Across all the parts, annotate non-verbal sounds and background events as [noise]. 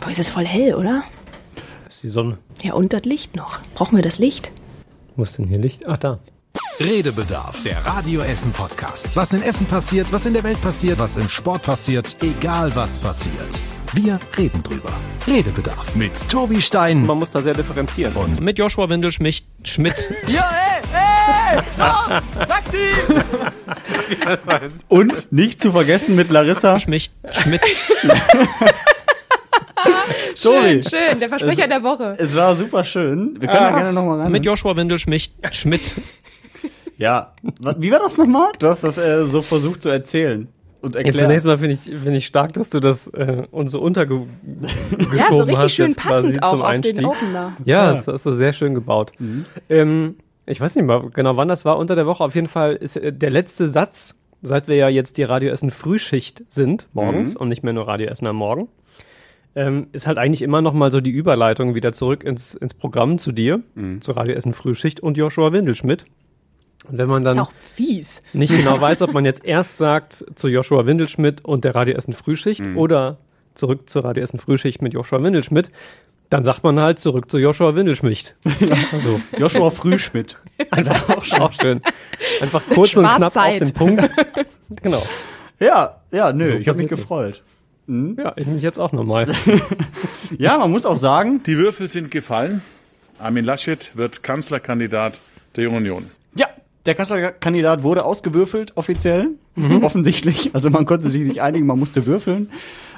Boah, ist es voll hell, oder? Das ist die Sonne. Ja, und das Licht noch. Brauchen wir das Licht? Wo ist denn hier Licht? Ach, da. Redebedarf, der Radio Essen Podcast. Was in Essen passiert, was in der Welt passiert, was im Sport passiert, egal was passiert. Wir reden drüber. Redebedarf mit Tobi Stein Man muss da sehr differenzieren. und Mit Joshua Windelschmidt. Schmidt. [laughs] Und nicht zu vergessen mit Larissa. Schmidt. Schmidt. [laughs] [laughs] Schön, schön. Der Versprecher der Woche. Es war super schön. Wir können da gerne nochmal ran. Mit Joshua Windelschmidt. Schmidt. [laughs] ja. Wie war das nochmal? Du hast das äh, so versucht zu erzählen und Jetzt erklären. zunächst mal finde ich, finde ich stark, dass du das äh, uns so untergeschoben [laughs] Ja, so richtig hast schön jetzt passend auch zum auf Einstieg. den Opener. Ja, das hast du sehr schön gebaut. Ähm, ich weiß nicht mal genau, wann das war unter der Woche. Auf jeden Fall ist äh, der letzte Satz, seit wir ja jetzt die Radio Essen Frühschicht sind, morgens und nicht mehr nur Radio Essen am Morgen, ähm, ist halt eigentlich immer noch mal so die Überleitung wieder zurück ins, ins Programm zu dir, zu Radio Essen Frühschicht und Joshua Windelschmidt. Und wenn man dann Ist auch fies. nicht genau weiß, ob man jetzt erst sagt zu Joshua Windelschmidt und der Radio Essen Frühschicht oder zurück zur Radio Essen Frühschicht mit Joshua Windelschmidt, dann sagt man halt zurück zu Joshua Windelschmidt. [laughs] Also Joshua Frühschmidt. einfach auch, auch schön. Einfach kurz und knapp auf den Punkt. [laughs] Genau. Ja, ja, nö, So ich habe mich passiert gefreut. Ja, ich mich jetzt auch nochmal. [laughs] Ja, man muss auch sagen, Die Würfel sind gefallen. Armin Laschet wird Kanzlerkandidat der Jungen Union. ja, der Kanzlerkandidat wurde ausgewürfelt, offiziell. Offensichtlich. Also man konnte sich nicht einigen, man musste würfeln.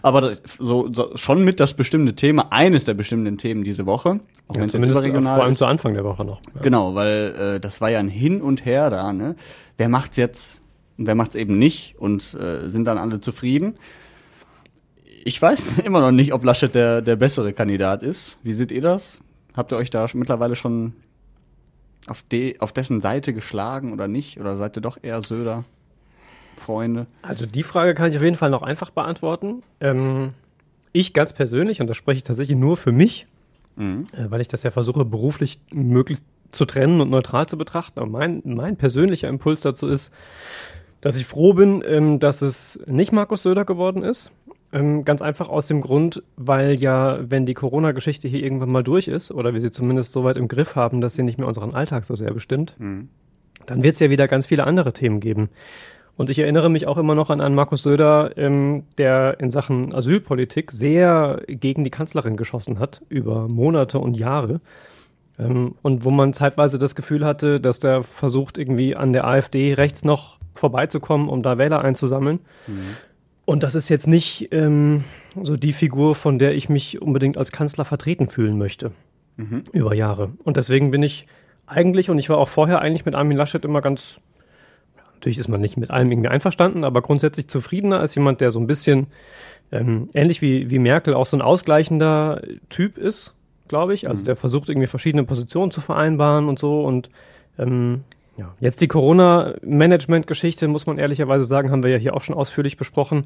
Aber das, so, so schon mit das bestimmte Thema, eines der bestimmten Themen diese Woche. Auch wenn es überregional vor allem ist. zu Anfang der Woche noch. Ja. Genau, weil äh, das war ja ein Hin und Her da. Ne? Wer macht's jetzt und wer macht's eben nicht und äh, sind dann alle zufrieden? Ich weiß [laughs] immer noch nicht, ob Laschet der, der bessere Kandidat ist. Wie seht ihr das? Habt ihr euch da mittlerweile schon auf, de, auf dessen Seite geschlagen oder nicht? Oder seid ihr doch eher Söder? Freunde? Also die Frage kann ich auf jeden Fall noch einfach beantworten. Ähm, ich ganz persönlich, und das spreche ich tatsächlich nur für mich, äh, weil ich das ja versuche, beruflich möglichst zu trennen und neutral zu betrachten. Aber mein, mein persönlicher Impuls dazu ist, dass ich froh bin, ähm, dass es nicht Markus Söder geworden ist. Ähm, ganz einfach aus dem Grund, weil ja, wenn die Corona-Geschichte hier irgendwann mal durch ist, oder wir sie zumindest so weit im Griff haben, dass sie nicht mehr unseren Alltag so sehr bestimmt, dann wird es ja wieder ganz viele andere Themen geben. Und ich erinnere mich auch immer noch an einen Markus Söder, ähm, der in Sachen Asylpolitik sehr gegen die Kanzlerin geschossen hat, über Monate und Jahre. Ähm, und wo man zeitweise das Gefühl hatte, dass der versucht, irgendwie an der AfD rechts noch vorbeizukommen, um da Wähler einzusammeln. Und das ist jetzt nicht ähm, so die Figur, von der ich mich unbedingt als Kanzler vertreten fühlen möchte. Über Jahre. Und deswegen bin ich eigentlich, und ich war auch vorher eigentlich mit Armin Laschet immer ganz Natürlich ist man nicht mit allem irgendwie einverstanden, aber grundsätzlich zufriedener als jemand, der so ein bisschen ähm, ähnlich wie, wie Merkel auch so ein ausgleichender Typ ist, glaube ich. Also der versucht irgendwie verschiedene Positionen zu vereinbaren und so. Und ähm, ja, jetzt die Corona-Management-Geschichte, muss man ehrlicherweise sagen, haben wir ja hier auch schon ausführlich besprochen.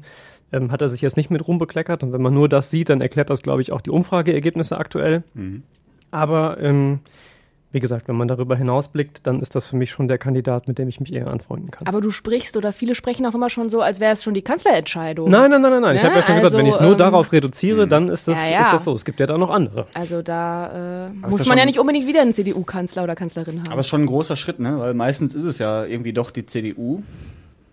Ähm, hat er sich jetzt nicht mit rumbekleckert. Und wenn man nur das sieht, dann erklärt das, glaube ich, auch die Umfrageergebnisse aktuell. Aber ähm, wie gesagt, wenn man darüber hinausblickt, dann ist das für mich schon der Kandidat, mit dem ich mich eher anfreunden kann. Aber du sprichst oder viele sprechen auch immer schon so, als wäre es schon die Kanzlerentscheidung. Nein, nein, nein, nein, nein. Ich Ne? habe ja schon gesagt, wenn ich es Also, nur ähm, darauf reduziere, dann ist das, ja, ja. ist das so. Es gibt ja da noch andere. Also da äh, muss man ja nicht unbedingt wieder einen CDU-Kanzler oder Kanzlerin haben. Aber es ist schon ein großer Schritt, ne? Weil meistens ist es ja irgendwie doch die CDU.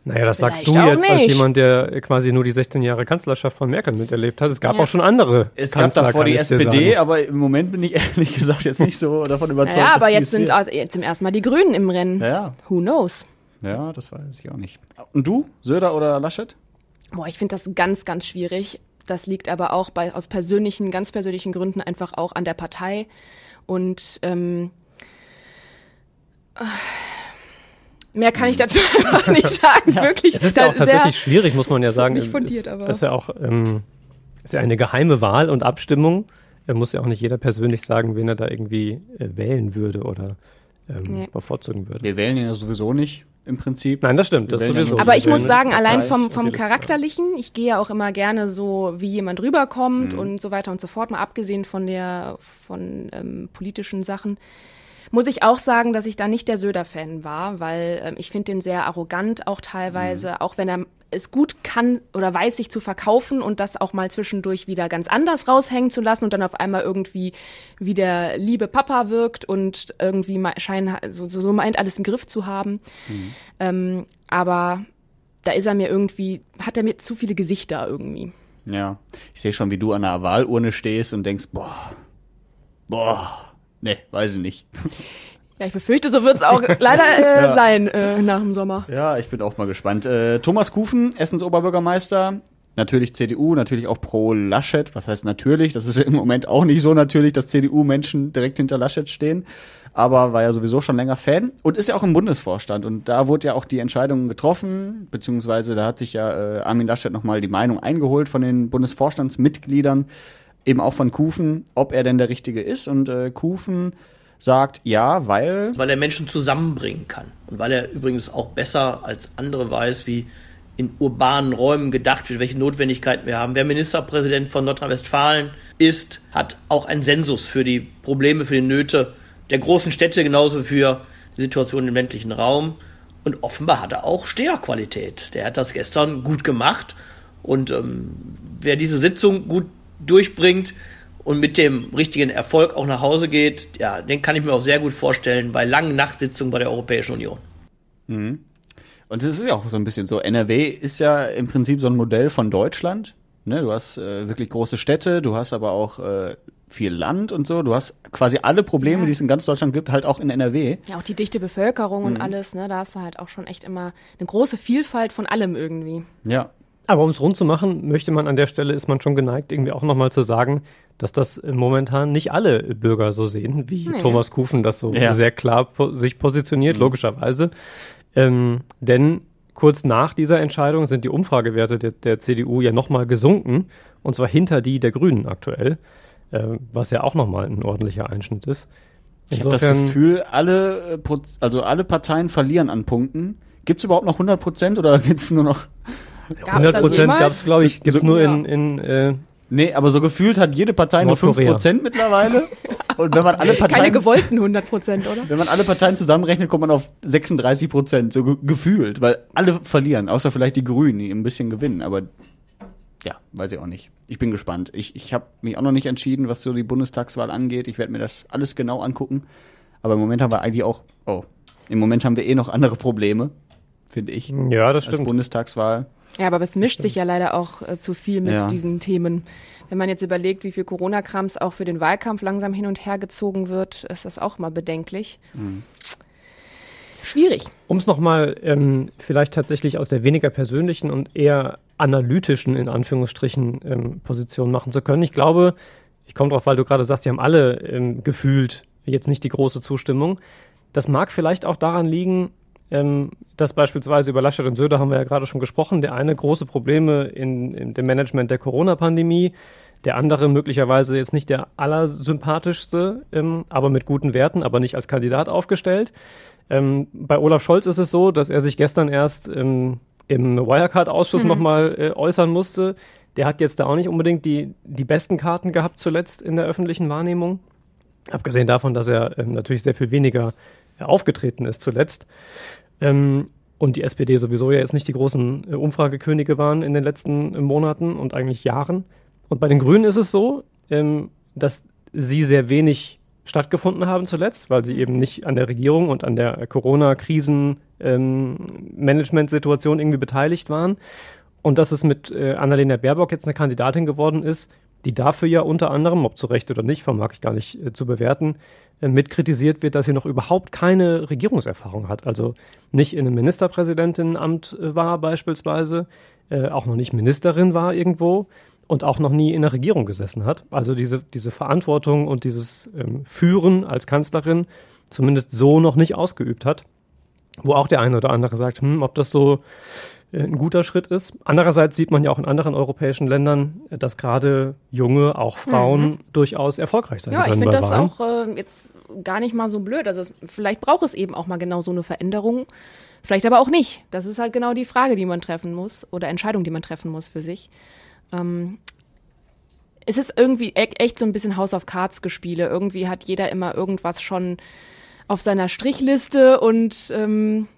Naja, das sagst du Vielleicht jetzt als nicht. jemand, der quasi nur die 16 Jahre Kanzlerschaft von Merkel miterlebt hat. Es gab Ja. auch schon andere. Es gab Kanzler, davor kann die SPD, sagen. aber im Moment bin ich [laughs] ehrlich gesagt jetzt nicht so davon überzeugt, ja, dass aber jetzt sind jetzt zum ersten Mal die Grünen im Rennen. Ja, Who knows? ja, das weiß ich auch nicht. Und du, Söder oder Laschet? Boah, ich finde das ganz, ganz schwierig. Das liegt aber auch bei, aus persönlichen, ganz persönlichen Gründen einfach auch an der Partei. Und ähm, äh, mehr kann ich dazu [laughs] einfach nicht [laughs] sagen. Wirklich. Es ist ja auch sehr- tatsächlich schwierig, muss man ja sagen. nicht fundiert, es, aber- Es ist ja auch ähm, ist ja eine geheime Wahl und Abstimmung. Er muss ja auch nicht jeder persönlich sagen, wen er da irgendwie äh, wählen würde oder ähm, Nee. bevorzugen würde. Wir wählen ihn ja sowieso nicht im Prinzip. Nein, das stimmt. Das ja sowieso. Aber ich muss sagen, allein vom, vom. Charakterlichen, ich gehe ja auch immer gerne so, wie jemand rüberkommt und so weiter und so fort, mal abgesehen von der von ähm, politischen Sachen, muss ich auch sagen, dass ich da nicht der Söder-Fan war, weil ähm, ich finde den sehr arrogant auch teilweise, auch wenn er es gut kann oder weiß sich zu verkaufen und das auch mal zwischendurch wieder ganz anders raushängen zu lassen und dann auf einmal irgendwie wie der liebe Papa wirkt und irgendwie scheint, so, so meint, alles im Griff zu haben. Mhm. Ähm, aber da ist er mir irgendwie, hat er mir zu viele Gesichter irgendwie. Ja, ich sehe schon, wie du an der Wahlurne stehst und denkst, boah, boah, ne, weiß ich nicht. [laughs] Ja, ich befürchte, so wird es auch leider äh, [laughs] ja. sein äh, nach dem Sommer. Ja, ich bin auch mal gespannt. Äh, Thomas Kufen, Essens Oberbürgermeister, natürlich CDU, natürlich auch pro Laschet. Was heißt natürlich? Das ist im Moment auch nicht so natürlich, dass CDU-Menschen direkt hinter Laschet stehen. Aber war ja sowieso schon länger Fan und ist ja auch im Bundesvorstand. Und da wurde ja auch die Entscheidung getroffen, beziehungsweise da hat sich ja äh, Armin Laschet nochmal die Meinung eingeholt von den Bundesvorstandsmitgliedern, eben auch von Kufen, ob er denn der Richtige ist. Und äh, Kufen sagt ja, weil. Weil er Menschen zusammenbringen kann. Und weil er übrigens auch besser als andere weiß, wie in urbanen Räumen gedacht wird, welche Notwendigkeiten wir haben. Wer Ministerpräsident von Nordrhein-Westfalen ist, hat auch einen Sensus für die Probleme, für die Nöte der großen Städte, genauso für die Situation im ländlichen Raum. Und offenbar hat er auch Steherqualität. Der hat das gestern gut gemacht. Und ähm, wer diese Sitzung gut durchbringt, und mit dem richtigen Erfolg auch nach Hause geht, ja, den kann ich mir auch sehr gut vorstellen bei langen Nachtsitzungen bei der Europäischen Union. Mhm. Und es ist ja auch so ein bisschen so, NRW ist ja im Prinzip so ein Modell von Deutschland. Ne? Du hast äh, wirklich große Städte, du hast aber auch äh, viel Land und so. Du hast quasi alle Probleme, ja. die es in ganz Deutschland gibt, halt auch in NRW. Ja, auch die dichte Bevölkerung mhm. und alles, ne? Da hast du halt auch schon echt immer eine große Vielfalt von allem irgendwie. Ja. Aber um es rund zu machen, möchte man an der Stelle, ist man schon geneigt, irgendwie auch nochmal zu sagen, dass das momentan nicht alle Bürger so sehen, wie nee. Thomas Kufen das so ja. sehr klar po sich positioniert, mhm. logischerweise. Ähm, denn kurz nach dieser Entscheidung sind die Umfragewerte der, der CDU ja nochmal gesunken, und zwar hinter die der Grünen aktuell, äh, was ja auch nochmal ein ordentlicher Einschnitt ist. Ich habe das Gefühl, alle, äh, also alle Parteien verlieren an Punkten. Gibt es überhaupt noch 100 Prozent oder [laughs] gibt es nur noch 100 Prozent gab es, glaube ich, gibt es nur in, in äh, Nee, aber so gefühlt hat jede Partei nur 5% mittlerweile. [laughs] Und wenn man alle Parteien. Keine gewollten 100% oder? Wenn man alle Parteien zusammenrechnet, kommt man auf 36% so ge gefühlt, weil alle verlieren, außer vielleicht die Grünen, die ein bisschen gewinnen. Aber ja, weiß ich auch nicht. Ich bin gespannt. Ich, ich habe mich auch noch nicht entschieden, was so die Bundestagswahl angeht. Ich werde mir das alles genau angucken. Aber im Moment haben wir eigentlich auch, oh, im Moment haben wir eh noch andere Probleme, finde ich. Ja, das stimmt. Als Bundestagswahl. Ja, aber es mischt sich ja leider auch äh, zu viel mit ja. diesen Themen. Wenn man jetzt überlegt, wie viel Corona-Krams auch für den Wahlkampf langsam hin und her gezogen wird, ist das auch mal bedenklich. Mhm. Schwierig. Um es nochmal ähm, vielleicht tatsächlich aus der weniger persönlichen und eher analytischen, in Anführungsstrichen, ähm, Position machen zu können. Ich glaube, ich komme drauf, weil du gerade sagst, die haben alle ähm, gefühlt jetzt nicht die große Zustimmung. Das mag vielleicht auch daran liegen, ähm, dass beispielsweise über Laschet und Söder haben wir ja gerade schon gesprochen. Der eine große Probleme in, in dem Management der Corona-Pandemie, der andere möglicherweise jetzt nicht der allersympathischste, ähm, aber mit guten Werten, aber nicht als Kandidat aufgestellt. Ähm, bei Olaf Scholz ist es so, dass er sich gestern erst ähm, im Wirecard-Ausschuss mhm. nochmal äh, äußern musste. Der hat jetzt da auch nicht unbedingt die, die besten Karten gehabt zuletzt in der öffentlichen Wahrnehmung. Abgesehen davon, dass er ähm, natürlich sehr viel weniger aufgetreten ist zuletzt. Ähm, und die SPD sowieso ja jetzt nicht die großen äh, Umfragekönige waren in den letzten äh, Monaten und eigentlich Jahren. Und bei den Grünen ist es so, ähm, dass sie sehr wenig stattgefunden haben zuletzt, weil sie eben nicht an der Regierung und an der Corona-Krisen-Management-Situation ähm, irgendwie beteiligt waren. Und dass es mit äh, Annalena Baerbock jetzt eine Kandidatin geworden ist, die dafür ja unter anderem, ob zu Recht oder nicht, vermag ich gar nicht äh, zu bewerten, äh, mit kritisiert wird, dass sie noch überhaupt keine Regierungserfahrung hat. Also nicht in einem Ministerpräsidentenamt äh, war beispielsweise, äh, auch noch nicht Ministerin war irgendwo und auch noch nie in der Regierung gesessen hat. Also diese, diese Verantwortung und dieses ähm, Führen als Kanzlerin zumindest so noch nicht ausgeübt hat. Wo auch der eine oder andere sagt, hm, ob das so ein guter Schritt ist. Andererseits sieht man ja auch in anderen europäischen Ländern, dass gerade junge, auch Frauen, mhm. durchaus erfolgreich sein ja, können. Ja, ich finde das auch äh, jetzt gar nicht mal so blöd. Also es, vielleicht braucht es eben auch mal genau so eine Veränderung. Vielleicht aber auch nicht. Das ist halt genau die Frage, die man treffen muss oder Entscheidung, die man treffen muss für sich. Ähm, es ist irgendwie e echt so ein bisschen House of Cards Gespiele. Irgendwie hat jeder immer irgendwas schon auf seiner Strichliste und ähm,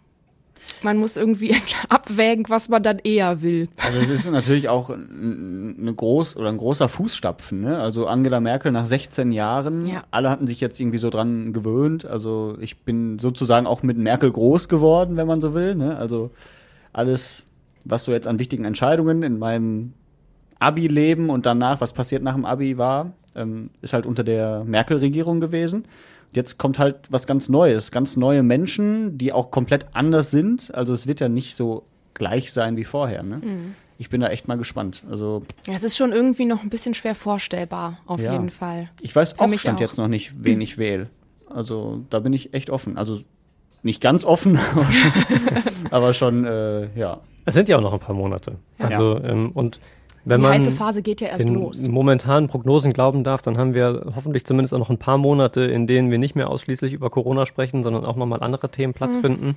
man muss irgendwie [laughs] abwägen, was man dann eher will. Also es ist natürlich auch eine groß oder ein großer Fußstapfen. Ne? Also Angela Merkel nach 16 Jahren, Ja. alle hatten sich jetzt irgendwie so dran gewöhnt. Also ich bin sozusagen auch mit Merkel groß geworden, wenn man so will. Ne? Also alles, was so jetzt an wichtigen Entscheidungen in meinem Abi-Leben und danach, was passiert nach dem Abi war, ähm, ist halt unter der Merkel-Regierung gewesen. Jetzt kommt halt was ganz Neues, ganz neue Menschen, die auch komplett anders sind. Also es wird ja nicht so gleich sein wie vorher. Ne? Ich bin da echt mal gespannt. Also Es ist schon irgendwie noch ein bisschen schwer vorvorstellbar, auf Ja. jeden Fall. ich weiß Für auch mich stand auch. jetzt noch nicht, wen ich wähle. Also da bin ich echt offen. Also nicht ganz offen, [laughs] aber schon, aber schon äh, ja. Es sind ja auch noch ein paar Monate. Ja. Also, ähm, und wenn Die man heiße Phase geht ja erst den los. momentanen Prognosen glauben darf, dann haben wir hoffentlich zumindest auch noch ein paar Monate, in denen wir nicht mehr ausschließlich über Corona sprechen, sondern auch nochmal andere Themen Platz Mhm. finden.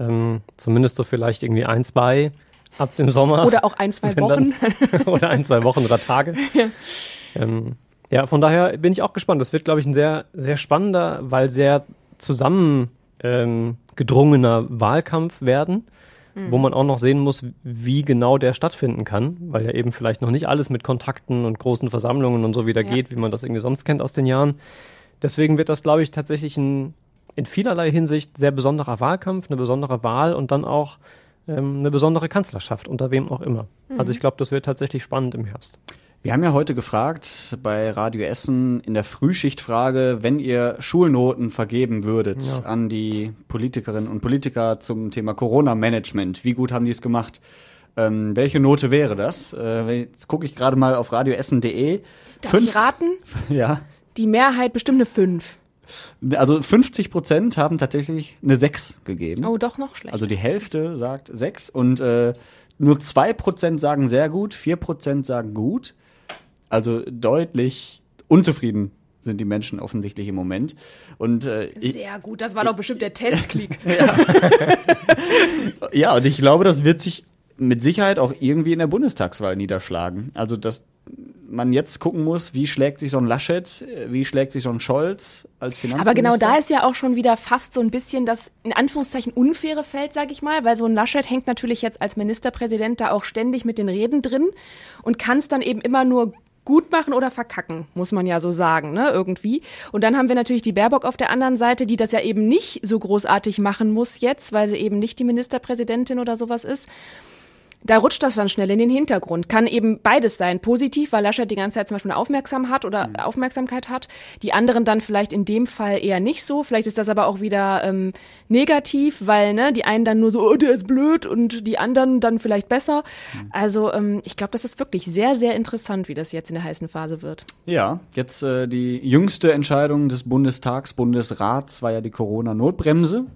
Ähm, zumindest so vielleicht irgendwie ein, zwei ab dem Sommer. Oder auch ein, zwei [laughs] Wochen. dann- [laughs] oder ein, zwei Wochen oder Tage. [laughs] Ähm, ja, von daher bin ich auch gespannt. Das wird, glaube ich, ein sehr, sehr spannender, weil sehr zusammen ähm, gedrungener Wahlkampf werden, wo man auch noch sehen muss, wie genau der stattfinden kann, weil ja eben vielleicht noch nicht alles mit Kontakten und großen Versammlungen und so wieder Ja. geht, wie man das irgendwie sonst kennt aus den Jahren. Deswegen wird das, glaube ich, tatsächlich ein in vielerlei Hinsicht sehr besonderer Wahlkampf, eine besondere Wahl und dann auch ähm, eine besondere Kanzlerschaft, unter wem auch immer. Also ich glaube, das wird tatsächlich spannend im Herbst. Wir haben ja heute gefragt bei Radio Essen in der Frühschichtfrage, wenn ihr Schulnoten vergeben würdet Ja. an die Politikerinnen und Politiker zum Thema Corona-Management, wie gut haben die es gemacht? Ähm, welche Note wäre das? Äh, jetzt gucke ich gerade mal auf radioessen.de. Darf ich raten? [laughs] Ja. Die Mehrheit bestimmt eine 5. Also 50 Prozent haben tatsächlich eine 6 gegeben. Oh, doch noch schlecht. Also die Hälfte sagt 6 und äh, nur 2 Prozent sagen sehr gut, 4 Prozent sagen gut. Also deutlich unzufrieden sind die Menschen offensichtlich im Moment. Und äh, Sehr gut, das war doch bestimmt der Testklick. [laughs] [laughs] ja, und ich glaube, das wird sich mit Sicherheit auch irgendwie in der Bundestagswahl niederschlagen. Also dass man jetzt gucken muss, wie schlägt sich so ein Laschet, wie schlägt sich so ein Scholz als Finanzminister. Aber genau da ist ja auch schon wieder fast so ein bisschen das in Anführungszeichen unfaire Feld, sag ich mal, weil so ein Laschet hängt natürlich jetzt als Ministerpräsident da auch ständig mit den Reden drin und kann es dann eben immer nur gut machen oder verkacken, muss man ja so sagen, ne, irgendwie. Und dann haben wir natürlich die Baerbock auf der anderen Seite, die das ja eben nicht so großartig machen muss jetzt, weil sie eben nicht die Ministerpräsidentin oder sowas ist. Da rutscht das dann schnell in den Hintergrund. Kann eben beides sein. Positiv, weil Laschet die ganze Zeit zum Beispiel eine Aufmerksam hat oder Aufmerksamkeit hat. Die anderen dann vielleicht in dem Fall eher nicht so. Vielleicht ist das aber auch wieder ähm, negativ, weil ne, die einen dann nur so, oh, der ist blöd und die anderen dann vielleicht besser. Also ähm, ich glaube, das ist wirklich sehr, sehr interessant, wie das jetzt in der heißen Phase wird. Ja, jetzt äh, die jüngste Entscheidung des Bundestags, Bundesrats war ja die Corona-Notbremse.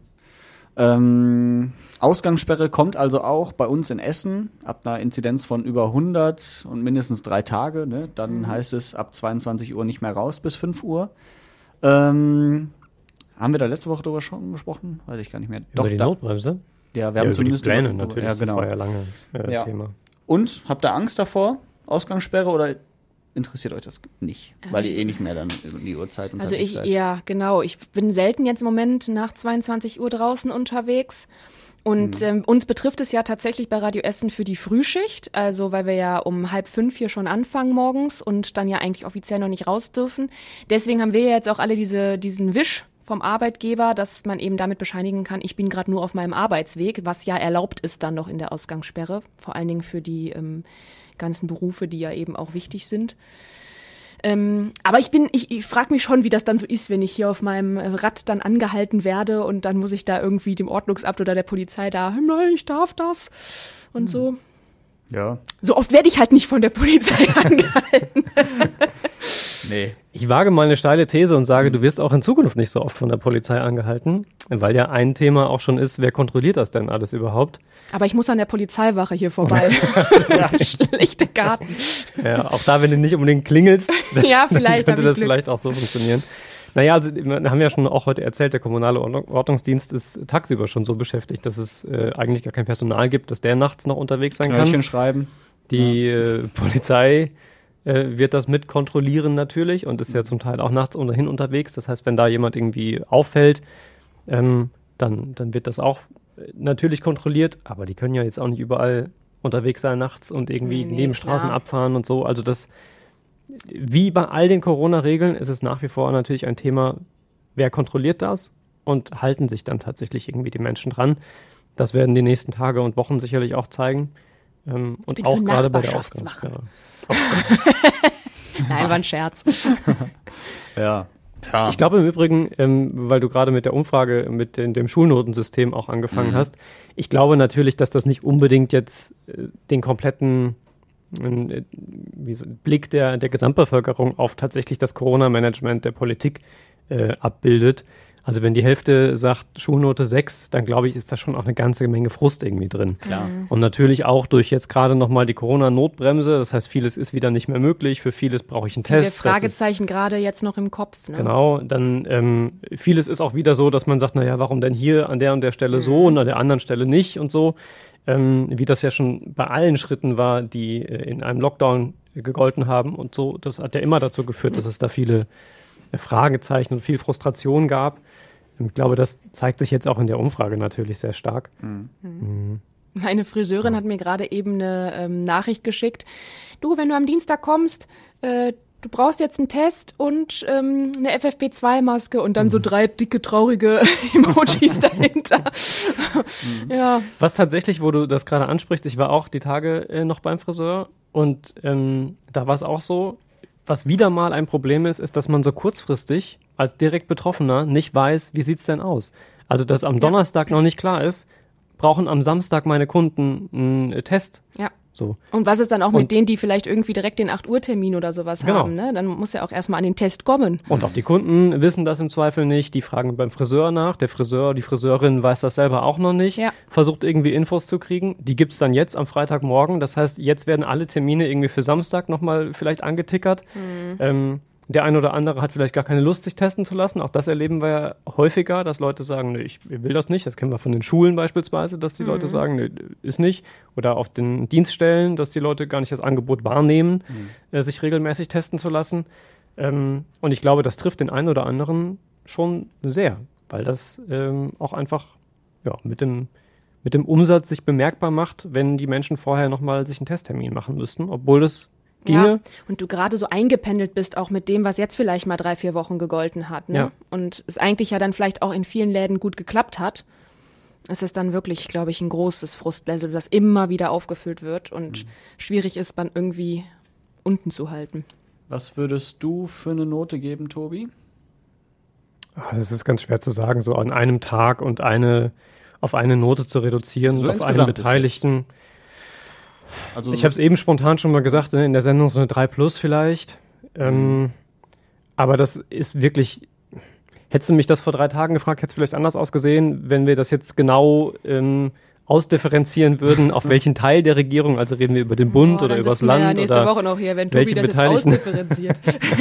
Ähm, Ausgangssperre kommt also auch bei uns in Essen ab einer Inzidenz von über 100 und mindestens drei Tage. Ne? Dann heißt es ab 22 Uhr nicht mehr raus bis 5 Uhr. Ähm, haben wir da letzte Woche drüber schon gesprochen? Weiß ich gar nicht mehr. über die da, Notbremse? ja, wir ja, haben über die zumindest Pläne drüber- natürlich. Ja, genau. Das war ja lange äh, Ja. Thema. Und habt ihr Angst davor? Ausgangssperre oder interessiert euch das nicht? Weil ihr eh nicht mehr dann in die Uhrzeit unterwegs Also ich, seid. ja, genau. Ich bin selten jetzt im Moment nach 22 Uhr draußen unterwegs. Und ähm, uns betrifft es ja tatsächlich bei Radio Essen für die Frühschicht, also weil wir ja um halb fünf hier schon anfangen morgens und dann ja eigentlich offiziell noch nicht raus dürfen. Deswegen haben wir ja jetzt auch alle diese, diesen Wisch vom Arbeitgeber, dass man eben damit bescheinigen kann, ich bin gerade nur auf meinem Arbeitsweg, was ja erlaubt ist dann noch in der Ausgangssperre, vor allen Dingen für die ähm, ganzen Berufe, die ja eben auch wichtig sind. Ähm, aber ich bin, ich, ich frage mich schon, wie das dann so ist, wenn ich hier auf meinem Rad dann angehalten werde und dann muss ich da irgendwie dem Ordnungsamt oder der Polizei da, nein, ich darf das und so. Ja. So oft werde ich halt nicht von der Polizei [laughs] angehalten. [laughs] Nee. Ich wage mal eine steile These und sage, du wirst auch in Zukunft nicht so oft von der Polizei angehalten, weil ja ein Thema auch schon ist, wer kontrolliert das denn alles überhaupt? Aber ich muss an der Polizeiwache hier vorbei. [laughs] [laughs] Schlechte Karten. Ja, auch da, wenn du nicht unbedingt klingelst, [laughs] Ja, vielleicht könnte das Glück. vielleicht auch so funktionieren. Naja, also wir haben ja schon auch heute erzählt, der kommunale Ordnung- Ordnungsdienst ist tagsüber schon so beschäftigt, dass es äh, eigentlich gar kein Personal gibt, dass der nachts noch unterwegs sein Knöllchen kann. schreiben. Die äh, Polizei äh, wird das mit kontrollieren natürlich und ist ja zum Teil auch nachts ohnehin unterwegs. Das heißt, wenn da jemand irgendwie auffällt, ähm, dann, dann wird das auch natürlich kontrolliert, aber die können ja jetzt auch nicht überall unterwegs sein nachts und irgendwie Nee, neben Straßen klar. abfahren und so. Also das, wie bei all den Corona-Regeln, ist es nach wie vor natürlich ein Thema, wer kontrolliert das und halten sich dann tatsächlich irgendwie die Menschen dran. Das werden die nächsten Tage und Wochen sicherlich auch zeigen. Ähm, und auch gerade bei der Nachbarschaftswache. Nein, war ein Scherz. [laughs] Ja. ja. Ich glaube im Übrigen, ähm, weil du gerade mit der Umfrage mit den, dem Schulnotensystem auch angefangen Mhm. hast, ich glaube natürlich, dass das nicht unbedingt jetzt äh, den kompletten äh, wie so, Blick der, der Gesamtbevölkerung auf tatsächlich das Corona-Management der Politik äh, abbildet. Also wenn die Hälfte sagt Schulnote 6, dann glaube ich, ist da schon auch eine ganze Menge Frust irgendwie drin. Klar. Und natürlich auch durch jetzt gerade nochmal die Corona-Notbremse. Das heißt, vieles ist wieder nicht mehr möglich. Für vieles brauche ich einen Viele Test. Ist- Fragezeichen gerade jetzt noch im Kopf. Ne? Genau, dann ähm, vieles ist auch wieder so, dass man sagt, naja, warum denn hier an der und der Stelle so und an der anderen Stelle nicht und so. Ähm, wie das ja schon bei allen Schritten war, die äh, in einem Lockdown gegolten haben und so. Das hat ja immer dazu geführt, dass es da viele äh, Fragezeichen und viel Frustration gab. Ich glaube, das zeigt sich jetzt auch in der Umfrage natürlich sehr stark. Meine Friseurin hat mir gerade eben eine ähm, Nachricht geschickt. Du, wenn du am Dienstag kommst, äh, du brauchst jetzt einen Test und ähm, eine FFP2-Maske und dann so drei dicke, traurige [laughs] Emojis [laughs] dahinter. ja, Was tatsächlich, wo du das gerade ansprichst, ich war auch die Tage äh, noch beim Friseur und ähm, da war es auch so, was wieder mal ein Problem ist, ist, dass man so kurzfristig als direkt Betroffener nicht weiß, wie sieht's denn aus. Also, dass am Donnerstag noch nicht klar ist, brauchen am Samstag meine Kunden einen Test. ja. So. Und was ist dann auch mit Und- denen, die vielleicht irgendwie direkt den 8-Uhr-Termin oder sowas Genau. haben? Ne? Dann muss ja auch erstmal an den Test kommen. Und auch die Kunden wissen das im Zweifel nicht. Die fragen beim Friseur nach. Der Friseur, die Friseurin weiß das selber auch noch nicht. Ja. Versucht irgendwie Infos zu kriegen. Die gibt's dann jetzt am Freitagmorgen. Das heißt, jetzt werden alle Termine irgendwie für Samstag nochmal vielleicht angetickert. Ähm, der eine oder andere hat vielleicht gar keine Lust, sich testen zu lassen. Auch das erleben wir ja häufiger, dass Leute sagen, nee, ich will das nicht. Das kennen wir von den Schulen beispielsweise, dass die Leute sagen, nee, ist nicht. Oder auf den Dienststellen, dass die Leute gar nicht das Angebot wahrnehmen, äh, sich regelmäßig testen zu lassen. Ähm, und ich glaube, das trifft den einen oder anderen schon sehr, weil das ähm, auch einfach ja, mit, dem, mit dem Umsatz sich bemerkbar macht, wenn die Menschen vorher nochmal sich einen Testtermin machen müssten, obwohl das ginge. Ja, und du gerade so eingependelt bist, auch mit dem, was jetzt vielleicht mal drei, vier Wochen gegolten hat. Ne? Ja. Und es eigentlich ja dann vielleicht auch in vielen Läden gut geklappt hat. Es ist dann wirklich, glaube ich, ein großes Frustlevel, das immer wieder aufgefüllt wird und schwierig ist, man irgendwie unten zu halten. Was würdest du für eine Note geben, Tobi? Ah, Das ist ganz schwer zu sagen, so an einem Tag und eine auf eine Note zu reduzieren, So auf einen insgesamt ist Beteiligten. Also Ich habe es eben spontan schon mal gesagt, ne, in der Sendung so eine 3 plus vielleicht. Ähm, aber das ist wirklich. Hättest du mich das vor drei Tagen gefragt, hätte es vielleicht anders ausgesehen, wenn wir das jetzt genau ähm, ausdifferenzieren würden, auf [laughs] welchen Teil der Regierung, also reden wir über den Bund Boah, oder sitzen wir Land ja nächste oder Woche noch hier, wenn welche Tobi das jetzt Beteiligten- ausdifferenziert.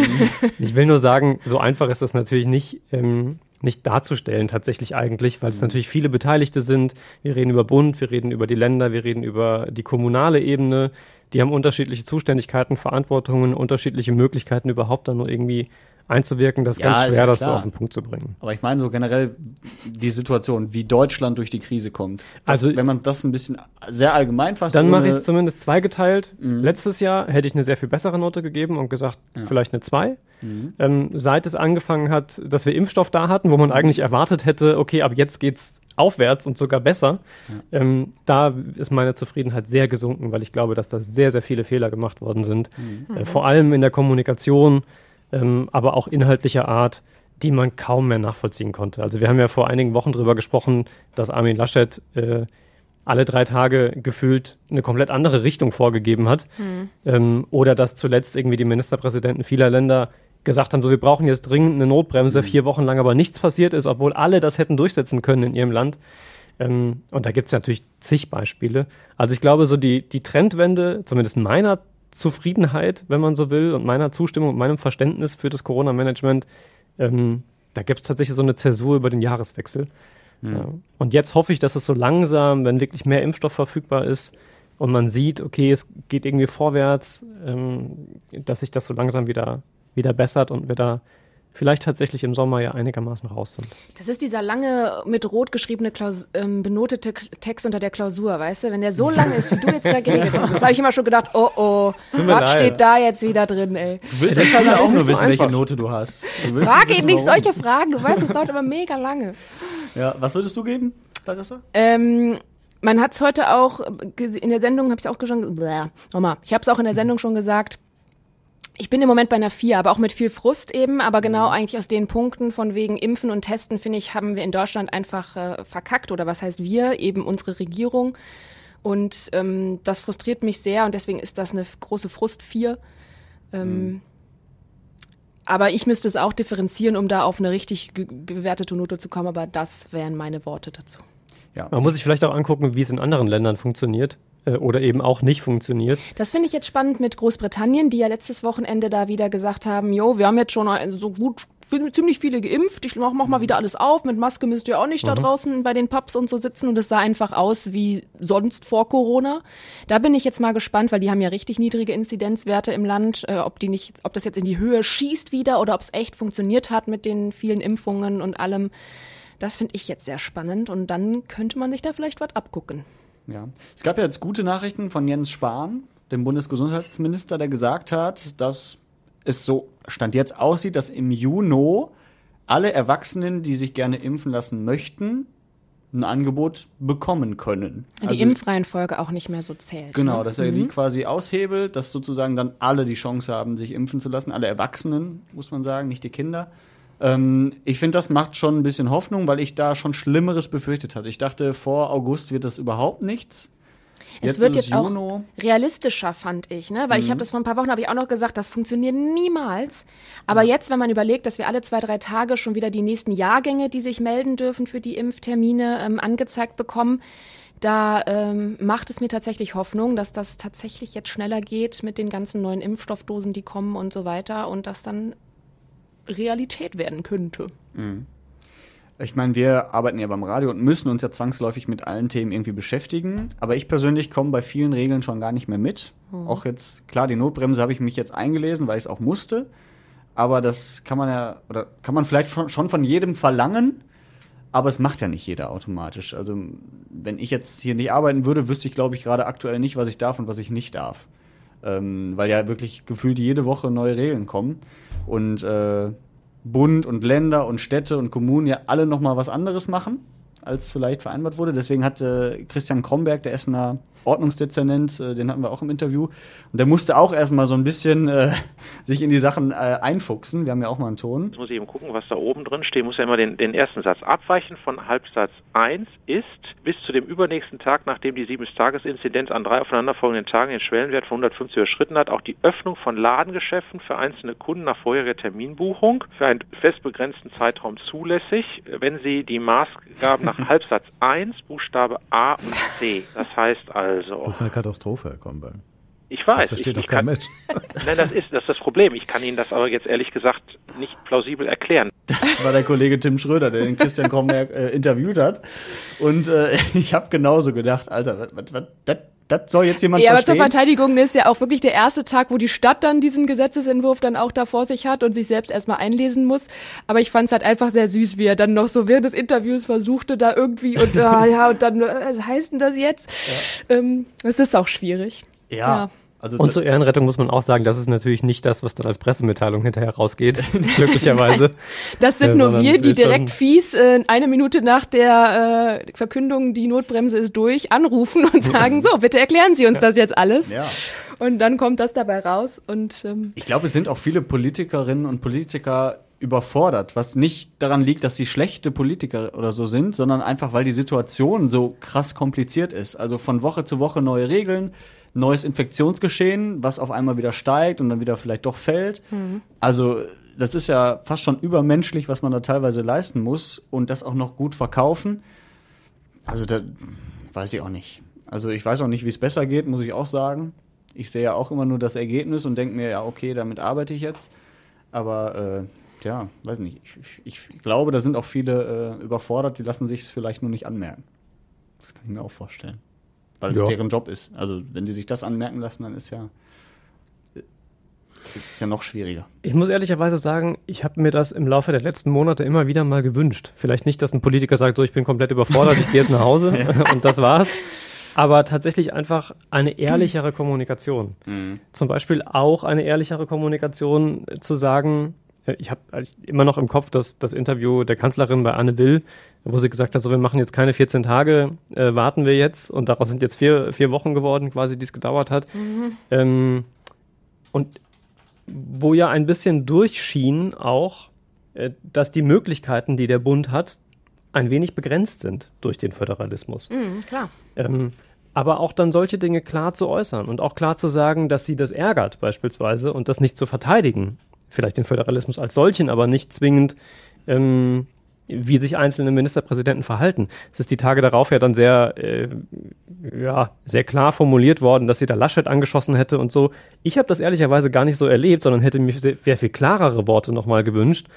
[laughs] Ich will nur sagen, so einfach ist das natürlich nicht, ähm, nicht darzustellen, tatsächlich eigentlich, weil es natürlich viele Beteiligte sind. Wir reden über Bund, wir reden über die Länder, wir reden über die kommunale Ebene. Die haben unterschiedliche Zuständigkeiten, Verantwortungen, unterschiedliche Möglichkeiten, überhaupt dann nur irgendwie einzuwirken. Das ist Ja, ganz ist schwer, ja das so auf den Punkt zu bringen. Aber ich meine so generell die Situation, wie Deutschland durch die Krise kommt. Das, Also- wenn man das ein bisschen sehr allgemein fasst, Dann mache ich es zumindest zweigeteilt. Mhm. Letztes Jahr hätte ich eine sehr viel bessere Note gegeben und gesagt, vielleicht eine 2. Mhm. Ähm, seit es angefangen hat, dass wir Impfstoff da hatten, wo man eigentlich erwartet hätte, okay, ab jetzt geht's aufwärts und sogar besser, ähm, da ist meine Zufriedenheit sehr gesunken, weil ich glaube, dass da sehr, sehr viele Fehler gemacht worden sind. Mhm. Äh, vor allem in der Kommunikation, ähm, aber auch inhaltlicher Art, die man kaum mehr nachvollziehen konnte. Also wir haben ja vor einigen Wochen darüber gesprochen, dass Armin Laschet äh, alle drei Tage gefühlt eine komplett andere Richtung vorgegeben hat. Ähm, oder dass zuletzt irgendwie die Ministerpräsidenten vieler Länder gesagt haben, so wir brauchen jetzt dringend eine Notbremse, vier Wochen lang aber nichts passiert ist, obwohl alle das hätten durchsetzen können in ihrem Land. Ähm, und da gibt es natürlich zig Beispiele. Also ich glaube, so die, die Trendwende, zumindest meiner Zufriedenheit, wenn man so will, und meiner Zustimmung und meinem Verständnis für das Corona-Management, ähm, da gibt es tatsächlich so eine Zäsur über den Jahreswechsel. Ja. Und jetzt hoffe ich, dass es so langsam, wenn wirklich mehr Impfstoff verfügbar ist und man sieht, okay, es geht irgendwie vorwärts, ähm, dass sich das so langsam wieder, wieder bessert und wir da vielleicht tatsächlich im Sommer ja einigermaßen raus sind. Das ist dieser lange mit rot geschriebene Klaus ähm, benotete K Text unter der Klausur, weißt du? Wenn der so [laughs] lang ist, wie du jetzt gerade geredet hast, das habe ich immer schon gedacht, oh oh, was steht da jetzt wieder drin, ey? Du willst ja auch nicht nur so wissen, welche einfach. Note du hast. Du Frag eben nicht solche Fragen, du weißt, es dauert immer mega lange. Ja, was würdest du geben, Larissa? Ähm, man hat es heute auch in der Sendung, habe ich auch schon, nochmal, ich habe es auch in der Sendung schon gesagt. Ich bin im Moment bei einer 4, aber auch mit viel Frust eben, aber genau eigentlich aus den Punkten von wegen Impfen und Testen, finde ich, haben wir in Deutschland einfach äh, verkackt oder was heißt wir, eben unsere Regierung. Und ähm, das frustriert mich sehr und deswegen ist das eine große Frust 4. Ähm, Aber ich müsste es auch differenzieren, um da auf eine richtig bewertete Note zu kommen, aber das wären meine Worte dazu. Ja. Man muss sich vielleicht auch angucken, wie es in anderen Ländern funktioniert oder eben auch nicht funktioniert. Das finde ich jetzt spannend mit Großbritannien, die ja letztes Wochenende da wieder gesagt haben, jo, wir haben jetzt schon äh, so gut ziemlich viele geimpft, ich mach, mach mal wieder alles auf, mit Maske müsst ihr auch nicht da draußen bei den Pubs und so sitzen und es sah einfach aus wie sonst vor Corona. Da bin ich jetzt mal gespannt, weil die haben ja richtig niedrige Inzidenzwerte im Land, äh, ob die nicht, ob das jetzt in die Höhe schießt wieder oder ob es echt funktioniert hat mit den vielen Impfungen und allem. Das finde ich jetzt sehr spannend und dann könnte man sich da vielleicht was abgucken. Ja. Es gab ja jetzt gute Nachrichten von Jens Spahn, dem Bundesgesundheitsminister, der gesagt hat, dass es so Stand jetzt aussieht, dass im Juni alle Erwachsenen, die sich gerne impfen lassen möchten, ein Angebot bekommen können. Die Also- Impfreihenfolge auch nicht mehr so zählt. Genau, ne? dass er die quasi aushebelt, dass sozusagen dann alle die Chance haben, sich impfen zu lassen. Alle Erwachsenen, muss man sagen, nicht die Kinder. Ähm, ich finde, das macht schon ein bisschen Hoffnung, weil ich da schon Schlimmeres befürchtet hatte. Ich dachte, vor August wird das überhaupt nichts. Es wird jetzt auch Juno. realistischer, fand ich, ne? Weil ich Mhm. habe das vor ein paar Wochen habe ich auch noch gesagt, das funktioniert niemals. Aber jetzt, wenn man überlegt, dass wir alle zwei, drei Tage schon wieder die nächsten Jahrgänge, die sich melden dürfen für die Impftermine, ähm, angezeigt bekommen, da ähm, macht es mir tatsächlich Hoffnung, dass das tatsächlich jetzt schneller geht mit den ganzen neuen Impfstoffdosen, die kommen und so weiter und das dann Realität werden könnte. Ich meine, wir arbeiten ja beim Radio und müssen uns ja zwangsläufig mit allen Themen irgendwie beschäftigen. Aber ich persönlich komme bei vielen Regeln schon gar nicht mehr mit. Auch jetzt, klar, die Notbremse habe ich mich jetzt eingelesen, weil ich es auch musste. Aber das kann man ja, oder kann man vielleicht schon von jedem verlangen. Aber es macht ja nicht jeder automatisch. Also, wenn ich jetzt hier nicht arbeiten würde, wüsste ich, glaube ich, gerade aktuell nicht, was ich darf und was ich nicht darf. Ähm, weil ja wirklich gefühlt jede Woche neue Regeln kommen. Und äh, Bund und Länder und Städte und Kommunen ja alle nochmal was anderes machen, als vielleicht vereinbart wurde. Deswegen hat äh, Christian Kromberg, der Essener Ordnungsdezernent, äh, den hatten wir auch im Interview, und der musste auch erstmal so ein bisschen äh, sich in die Sachen äh, einfuchsen. Wir haben ja auch mal einen Ton. Jetzt muss ich eben gucken, was da oben drin steht. Muss ja immer den, den ersten Satz abweichen von Halbsatz 1 ist bis zu dem übernächsten Tag, nachdem die 7-Tages-Inzidenz an drei aufeinanderfolgenden Tagen den Schwellenwert von 150 überschritten hat, auch die Öffnung von Ladengeschäften für einzelne Kunden nach vorheriger Terminbuchung für einen fest begrenzten Zeitraum zulässig, wenn sie die Maßgaben nach [laughs] Halbsatz 1, Buchstabe A und C. Das heißt also, Das ist eine Katastrophe, Herr Kromberg. ich weiß, Das versteht ich, doch kein Mensch. [laughs] Nein, das ist, das ist das Problem. Ich kann Ihnen das aber jetzt ehrlich gesagt nicht plausibel erklären. Das war der Kollege Tim Schröder, der den Christian Kromberg äh, interviewt hat. Und äh, [laughs] ich habe genauso gedacht, Alter, was, was, was, das, soll jetzt jemand Ja, aber zur verstehen? Verteidigung ist ja auch wirklich der erste Tag, wo die Stadt dann diesen Gesetzesentwurf dann auch da vor sich hat und sich selbst erstmal einlesen muss. Aber ich fand es halt einfach sehr süß, wie er dann noch so während des Interviews versuchte, da irgendwie und [laughs] ah, ja, und dann, äh, was heißt denn das jetzt? Ähm, es ist auch schwierig. ja. Ja. Also Und zur Ehrenrettung muss man auch sagen, das ist natürlich nicht das, was dann als Pressemitteilung hinterher rausgeht, [laughs] glücklicherweise. Das sind Ja, nur wir, die direkt fies äh, eine Minute nach der äh, Verkündung, die Notbremse ist durch, anrufen und sagen, so, bitte erklären Sie uns das jetzt alles. ja. Und dann kommt das dabei raus und ähm, Ich glaube, es sind auch viele Politikerinnen und Politiker überfordert, was nicht daran liegt, dass sie schlechte Politiker oder so sind, sondern einfach, weil die Situation so krass kompliziert ist. Also von Woche zu Woche neue Regeln, neues Infektionsgeschehen, was auf einmal wieder steigt und dann wieder vielleicht doch fällt. Also das ist ja fast schon übermenschlich, was man da teilweise leisten muss und das auch noch gut verkaufen. Also da weiß ich auch nicht. Also ich weiß auch nicht, wie es besser geht, muss ich auch sagen. Ich sehe ja auch immer nur das Ergebnis und denke mir, ja, okay, damit arbeite ich jetzt. Aber äh, ja, weiß nicht. Ich, ich, ich glaube, da sind auch viele äh, überfordert, die lassen sich es vielleicht nur nicht anmerken. Das kann ich mir auch vorstellen. Weil es Ja. deren Job ist. Also wenn die sich das anmerken lassen, dann ist ja. ist ja noch schwieriger. Ich muss ehrlicherweise sagen, ich habe mir das im Laufe der letzten Monate immer wieder mal gewünscht. Vielleicht nicht, dass ein Politiker sagt, so ich bin komplett überfordert, ich gehe jetzt nach Hause [laughs] [laughs] und das war's. Aber tatsächlich einfach eine ehrlichere Kommunikation. Mhm. Zum Beispiel auch eine ehrlichere Kommunikation zu sagen, ich habe immer noch im Kopf das, das Interview der Kanzlerin bei Anne Will, wo sie gesagt hat, so wir machen jetzt keine 14 Tage, äh, warten wir jetzt und daraus sind jetzt vier, vier Wochen geworden, quasi, die es gedauert hat. Ähm, und wo ja ein bisschen durchschien auch, äh, dass die Möglichkeiten, die der Bund hat, ein wenig begrenzt sind durch den Föderalismus. Mhm, klar. Ähm, aber auch dann solche Dinge klar zu äußern und auch klar zu sagen, dass sie das ärgert beispielsweise und das nicht zu verteidigen. Vielleicht den Föderalismus als solchen, aber nicht zwingend, ähm, wie sich einzelne Ministerpräsidenten verhalten. Es ist die Tage darauf ja dann sehr, äh, ja, sehr klar formuliert worden, dass sie da Laschet angeschossen hätte und so. Ich habe das ehrlicherweise gar nicht so erlebt, sondern hätte mir sehr, viel klarere Worte nochmal gewünscht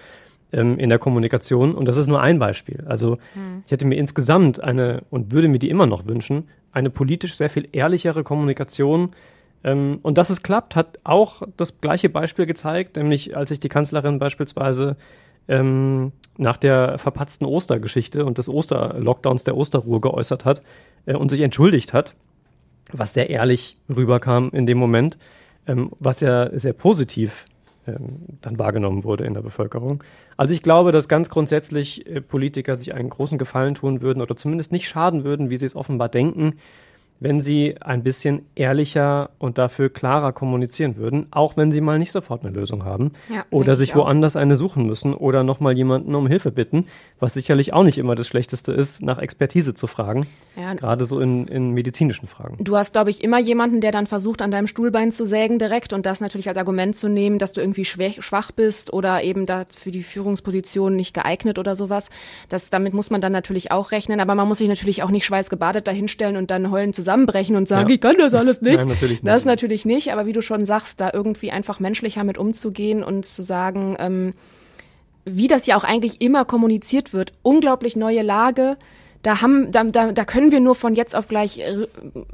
ähm, in der Kommunikation. Und das ist nur ein Beispiel. Also ich hätte mir insgesamt eine, und würde mir die immer noch wünschen, eine politisch sehr viel ehrlichere Kommunikation. Ähm, und dass es klappt, hat auch das gleiche Beispiel gezeigt, nämlich als sich die Kanzlerin beispielsweise ähm, nach der verpatzten Ostergeschichte und des Osterlockdowns der Osterruhe geäußert hat äh, und sich entschuldigt hat, was sehr ehrlich rüberkam in dem Moment, ähm, was ja sehr positiv ähm, dann wahrgenommen wurde in der Bevölkerung. Also ich glaube, dass ganz grundsätzlich äh, Politiker sich einen großen Gefallen tun würden oder zumindest nicht schaden würden, wie sie es offenbar denken, wenn sie ein bisschen ehrlicher und dafür klarer kommunizieren würden, auch wenn sie mal nicht sofort eine Lösung haben Ja, oder sich woanders eine suchen müssen oder nochmal jemanden um Hilfe bitten, was sicherlich auch nicht immer das Schlechteste ist, nach Expertise zu fragen, Ja, gerade so in, in medizinischen Fragen. Du hast, glaube ich, immer jemanden, der dann versucht, an deinem Stuhlbein zu sägen direkt und das natürlich als Argument zu nehmen, dass du irgendwie schwach, schwach bist oder eben da für die Führungsposition nicht geeignet oder sowas. Das, damit muss man dann natürlich auch rechnen, aber man muss sich natürlich auch nicht schweißgebadet dahinstellen und dann heulen zusammenbrechen und sagen, Ja. ich kann das alles nicht. Nein, natürlich nicht. Das natürlich nicht, aber wie du schon sagst, da irgendwie einfach menschlicher mit umzugehen und zu sagen, ähm, wie das ja auch eigentlich immer kommuniziert wird, unglaublich neue Lage. Da, haben, da, da, da können wir nur von jetzt auf gleich äh,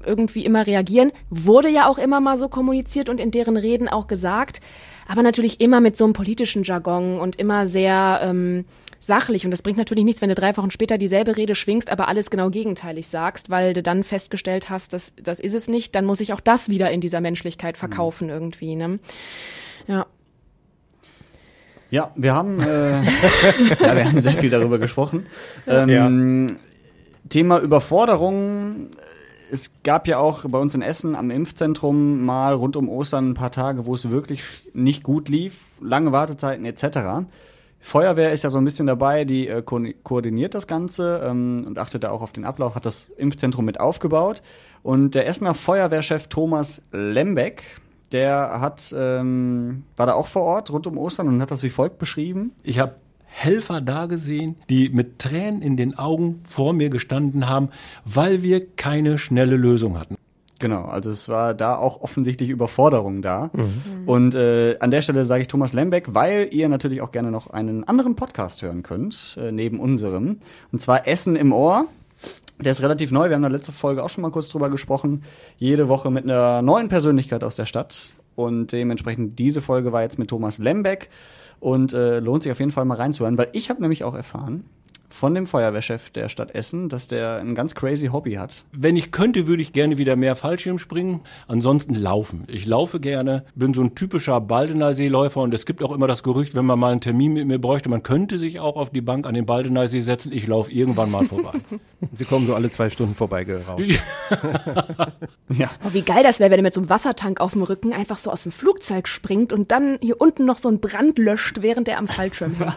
irgendwie immer reagieren. Wurde ja auch immer mal so kommuniziert und in deren Reden auch gesagt. Aber natürlich immer mit so einem politischen Jargon und immer sehr ähm, sachlich. Und das bringt natürlich nichts, wenn du drei Wochen später dieselbe Rede schwingst, aber alles genau gegenteilig sagst, weil du dann festgestellt hast, das, das ist es nicht. Dann muss ich auch das wieder in dieser Menschlichkeit verkaufen irgendwie. Ne? Ja. Ja, wir haben, äh, [laughs] ja, wir haben sehr viel darüber gesprochen. Ähm, Thema Überforderung. Es gab ja auch bei uns in Essen am Impfzentrum mal rund um Ostern ein paar Tage, wo es wirklich nicht gut lief, lange Wartezeiten etc. Feuerwehr ist ja so ein bisschen dabei, die äh, ko koordiniert das Ganze ähm, und achtet da auch auf den Ablauf, hat das Impfzentrum mit aufgebaut. Und der Essener Feuerwehrchef Thomas Lembeck, der hat, ähm, war da auch vor Ort rund um Ostern und hat das wie folgt beschrieben. Ich habe Helfer da gesehen, die mit Tränen in den Augen vor mir gestanden haben, weil wir keine schnelle Lösung hatten. Genau, also es war da auch offensichtlich Überforderung da. Und äh, an der Stelle sage ich Thomas Lembeck, weil ihr natürlich auch gerne noch einen anderen Podcast hören könnt, äh, neben unserem. Und zwar Essen im Ohr. Der ist relativ neu, wir haben in der letzten Folge auch schon mal kurz drüber gesprochen. Jede Woche mit einer neuen Persönlichkeit aus der Stadt. Und dementsprechend diese Folge war jetzt mit Thomas Lembeck und äh, lohnt sich auf jeden Fall mal reinzuhören, weil ich habe nämlich auch erfahren von dem Feuerwehrchef der Stadt Essen, dass der ein ganz crazy Hobby hat. Wenn ich könnte, würde ich gerne wieder mehr Fallschirm springen. Ansonsten laufen. Ich laufe gerne, bin so ein typischer Baldener Seeläufer und es gibt auch immer das Gerücht, wenn man mal einen Termin mit mir bräuchte, man könnte sich auch auf die Bank an den Baldener See setzen. Ich laufe irgendwann mal vorbei. [laughs] Sie kommen so alle zwei Stunden vorbeigerauscht. [laughs] Ja. Oh, wie geil das wäre, wenn er mit so einem Wassertank auf dem Rücken einfach so aus dem Flugzeug springt und dann hier unten noch so einen Brand löscht, während er am Fallschirm hängt. [laughs]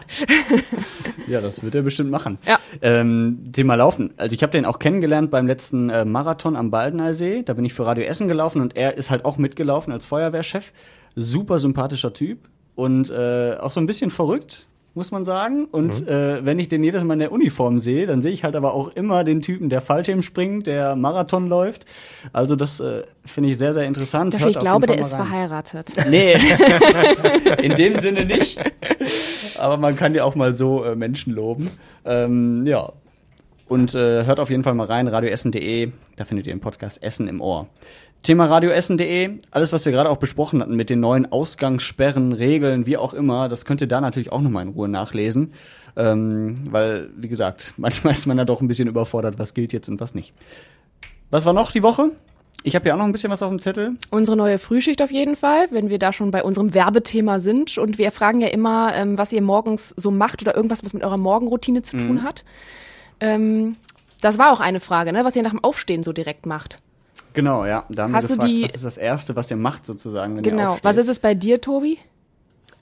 Ja, das wird er bestimmt machen. Ja. Ähm, Thema Laufen. Also ich habe den auch kennengelernt beim letzten äh, Marathon am Baldener See. Da bin ich für Radio Essen gelaufen und er ist halt auch mitgelaufen als Feuerwehrchef. Super sympathischer Typ und äh, auch so ein bisschen verrückt, muss man sagen. Und äh, wenn ich den jedes Mal in der Uniform sehe, dann sehe ich halt aber auch immer den Typen, der Fallschirm springt, der Marathon läuft. Also das äh, finde ich sehr, sehr interessant. Ich glaube, der ist rein. verheiratet. [laughs] Nee, [laughs] in dem Sinne nicht. Aber man kann ja auch mal so äh, Menschen loben. Ähm, ja. Und äh, hört auf jeden Fall mal rein, radioessen.de, da findet ihr den Podcast Essen im Ohr. Thema radioessen.de, alles, was wir gerade auch besprochen hatten mit den neuen Ausgangssperren, Regeln, wie auch immer, das könnt ihr da natürlich auch nochmal in Ruhe nachlesen. Ähm, weil, wie gesagt, [laughs] manchmal ist man da doch ein bisschen überfordert, was gilt jetzt und was nicht. Was war noch die Woche? Ich habe ja auch noch ein bisschen was auf dem Zettel. Unsere neue Frühschicht auf jeden Fall, wenn wir da schon bei unserem Werbethema sind. Und wir fragen ja immer, ähm, was ihr morgens so macht oder irgendwas, was mit eurer Morgenroutine zu tun hat. Ähm, das war auch eine Frage, ne? was ihr nach dem Aufstehen so direkt macht. Genau, ja. Da haben Hast wir gefragt, die- was ist das Erste, was ihr macht sozusagen, wenn ihr Genau. aufsteht? Was ist es bei dir, Tobi?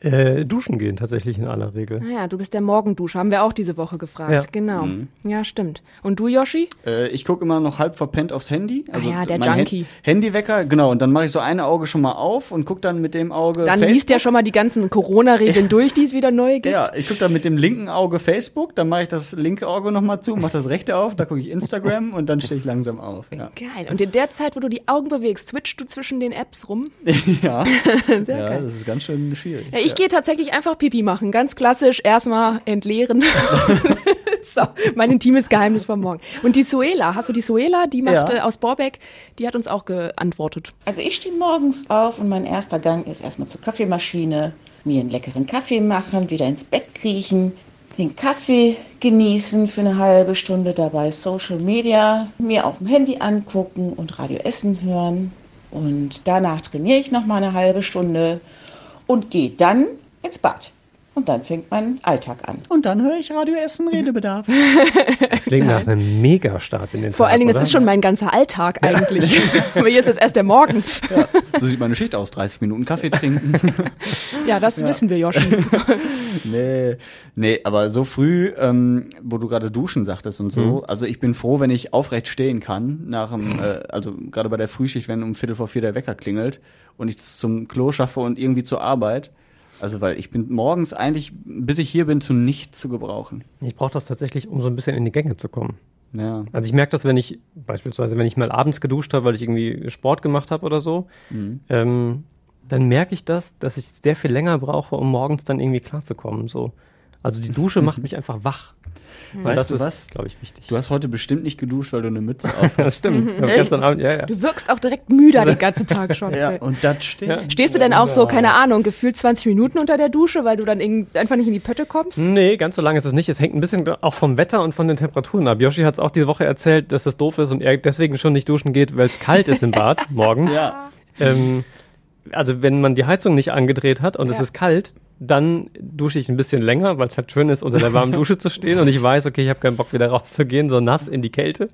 Äh, duschen gehen tatsächlich in aller Regel. Naja, du bist der Morgenduscher, haben wir auch diese Woche gefragt. Ja. Genau. Ja, stimmt. Und du, Yoshi? Äh, ich gucke immer noch halb verpennt aufs Handy. Also Ah ja, der mein Junkie. Hand- Handywecker, genau. Und dann mache ich so eine Auge schon mal auf und gucke dann mit dem Auge Dann Facebook. liest der schon mal die ganzen Corona-Regeln [laughs] durch, die es wieder neu gibt. Ja, ich gucke dann mit dem linken Auge Facebook, dann mache ich das linke Auge nochmal zu, mache das rechte auf, da gucke ich Instagram und dann stehe ich langsam auf. Ja, Geil. Und in der Zeit, wo du die Augen bewegst, switchst du zwischen den Apps rum. [laughs] ja. [laughs] Sehr ja geil. das ist ganz schön schwierig. Ja, ich gehe tatsächlich einfach Pipi machen. Ganz klassisch, erstmal entleeren. [laughs] so, mein intimes Geheimnis vom Morgen. Und die Suela, hast du die Suela? Die macht Ja. äh, aus Borbeck, die hat uns auch geantwortet. Also ich stehe morgens auf und mein erster Gang ist erstmal zur Kaffeemaschine, mir einen leckeren Kaffee machen, wieder ins Bett kriechen, den Kaffee genießen für eine halbe Stunde, dabei Social Media mir auf dem Handy angucken und Radio Essen hören. Und danach trainiere ich noch mal eine halbe Stunde und gehe dann ins Bad. Und dann fängt mein Alltag an. Und dann höre ich Radio Essen Redebedarf. [laughs] Das klingt nach einem Megastart in den Vor Tag, allen Dingen, das oder? ist schon mein ganzer Alltag eigentlich. [laughs] Aber hier ist jetzt erst der Morgen. So sieht meine Schicht aus, 30 Minuten Kaffee trinken. Ja, das wissen wir, Joshi. [laughs] nee, nee, aber so früh, ähm, wo du gerade duschen sagtest und so, Mhm. also ich bin froh, wenn ich aufrecht stehen kann, nach dem, äh, also gerade bei der Frühschicht, wenn um Viertel vor vier der Wecker klingelt und ich es zum Klo schaffe und irgendwie zur Arbeit. Also weil ich bin morgens eigentlich, bis ich hier bin, zu nichts zu gebrauchen. Ich brauche das tatsächlich, um so ein bisschen in die Gänge zu kommen. Ja. Also ich merke das, wenn ich beispielsweise, wenn ich mal abends geduscht habe, weil ich irgendwie Sport gemacht habe oder so, Mhm. ähm, dann merke ich das, dass ich sehr viel länger brauche, um morgens dann irgendwie klarzukommen. So. Also die Dusche macht mich einfach wach. Und Weißt das du ist, was? glaube ich, wichtig. Du hast heute bestimmt nicht geduscht, weil du eine Mütze auf [laughs] das hast. stimmt. Ich hab Echt? gestern Abend, ja, ja. Du wirkst auch direkt müder den ganzen Tag schon. [laughs] ja, und das stimmt. Stehst du denn auch so, keine Ahnung, gefühlt 20 Minuten unter der Dusche, weil du dann einfach nicht in die Pötte kommst? Nee, ganz so lange ist es nicht. Es hängt ein bisschen auch vom Wetter und von den Temperaturen ab. Yoshi hat es auch diese Woche erzählt, dass das doof ist und er deswegen schon nicht duschen geht, weil es kalt ist im Bad [laughs] morgens. Ja. Ähm, also wenn man die Heizung nicht angedreht hat und es Ja. ist kalt, dann dusche ich ein bisschen länger, weil es halt schön ist, unter der warmen Dusche zu stehen und ich weiß, okay, ich habe keinen Bock wieder rauszugehen, so nass in die Kälte.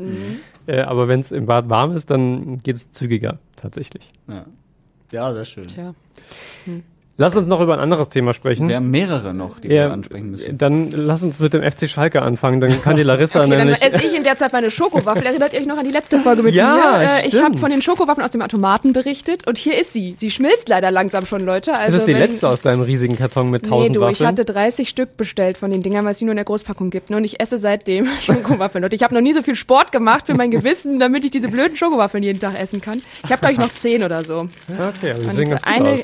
Äh, aber wenn es im Bad warm ist, dann geht es zügiger tatsächlich. Ja. ja, sehr schön. Tja. Lass uns noch über ein anderes Thema sprechen. Wir haben mehrere noch, die Ja, wir ansprechen müssen. Dann lass uns mit dem FC Schalke anfangen. Dann kann die Larissa Okay, dann nämlich. esse ich in der Zeit meine Schokowaffel. Erinnert ihr euch noch an die letzte Folge mit Ja, mir? Äh, ich habe von den Schokowaffeln aus dem Automaten berichtet und hier ist sie. Sie schmilzt leider langsam schon, Leute. das Also ist die wenn- letzte aus deinem riesigen Karton mit Nee, 1000 du, ich Waffeln. hatte 30 Stück bestellt von den Dingern, weil es die nur in der Großpackung gibt. ne? Und ich esse seitdem [laughs] Schokowaffeln. Leute, ich habe noch nie so viel Sport gemacht für mein Gewissen, damit ich diese blöden Schokowaffeln jeden Tag essen kann. Ich habe, glaube ich, noch 10 oder so. okay, aber die Und sehen ganz gut eine aus.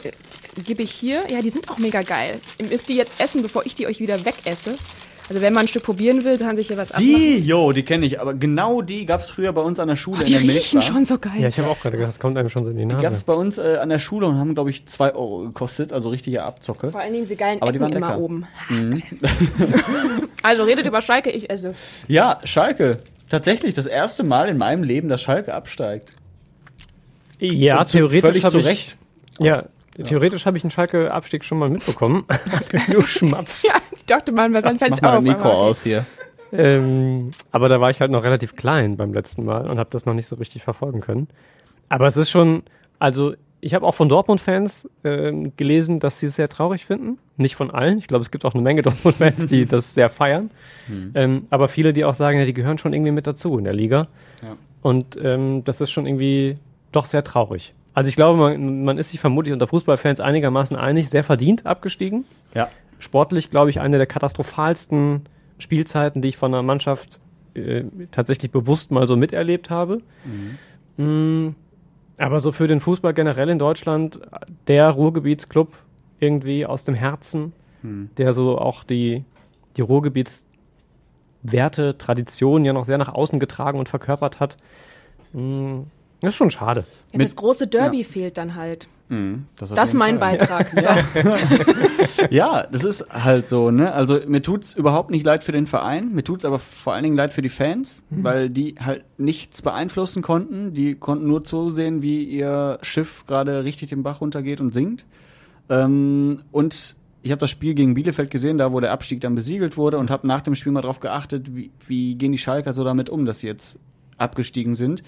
Gebe ich hier. Ja, die sind auch mega geil. Ihr müsst die jetzt essen, bevor ich die euch wieder wegesse. Also wenn man ein Stück probieren will, kann sich hier was abmachen. Die, jo, die kenne ich, aber genau die gab's früher bei uns an der Schule Oh, die in der riechen Milchbar. schon so geil. Ja, ich habe auch gerade gedacht, das kommt einem schon so in die Die Nase. gab's bei uns äh, an der Schule und haben, glaube ich, 2 Euro gekostet, also richtige Abzocke. Vor allen Dingen diese geilen Aber die Ecken waren immer oben. [laughs] also redet über Schalke, ich esse. Ja, Schalke. Tatsächlich das erste Mal in meinem Leben, dass Schalke absteigt. ja, Und theoretisch völlig zu ich, Recht. Ja, theoretisch habe ich einen Schalke-Abstieg schon mal mitbekommen. [laughs] [laughs] du Schmatz. Ja, ich dachte mal, dann fällt's Mach mal auf. Mikro aber- aus hier. Ähm, aber da war ich halt noch relativ klein beim letzten Mal und habe das noch nicht so richtig verfolgen können. Aber es ist schon, also ich habe auch von Dortmund-Fans ähm, gelesen, dass sie es sehr traurig finden. Nicht von allen. Ich glaube, es gibt auch eine Menge [laughs] Dortmund-Fans, die das sehr feiern. Ähm, aber viele, die auch sagen, ja, die gehören schon irgendwie mit dazu in der Liga. Ja. Und ähm, das ist schon irgendwie doch sehr traurig. Also ich glaube, man, man ist sich vermutlich unter Fußballfans einigermaßen einig, sehr verdient abgestiegen Ja. sportlich, glaube ich, eine der katastrophalsten Spielzeiten, die ich von einer Mannschaft äh, tatsächlich bewusst mal so miterlebt habe. Mm, aber so für den Fußball generell in Deutschland, der Ruhrgebietsclub irgendwie aus dem Herzen, der so auch die, die Ruhrgebietswerte, Traditionen ja noch sehr nach außen getragen und verkörpert hat. Mm, Das ist schon schade. Ja, das große Derby fehlt dann halt. Mhm, das Das ist mein Fall. Beitrag. [laughs] Ja, das ist halt so, ne? Also mir tut's überhaupt nicht leid für den Verein, mir tut's aber vor allen Dingen leid für die Fans, Mhm. weil die halt nichts beeinflussen konnten. Die konnten nur zusehen, wie ihr Schiff gerade richtig den Bach runtergeht und sinkt. Ähm, und ich habe das Spiel gegen Bielefeld gesehen, da wo der Abstieg dann besiegelt wurde und habe nach dem Spiel mal drauf geachtet, wie, wie gehen die Schalker so damit um, dass sie jetzt abgestiegen sind.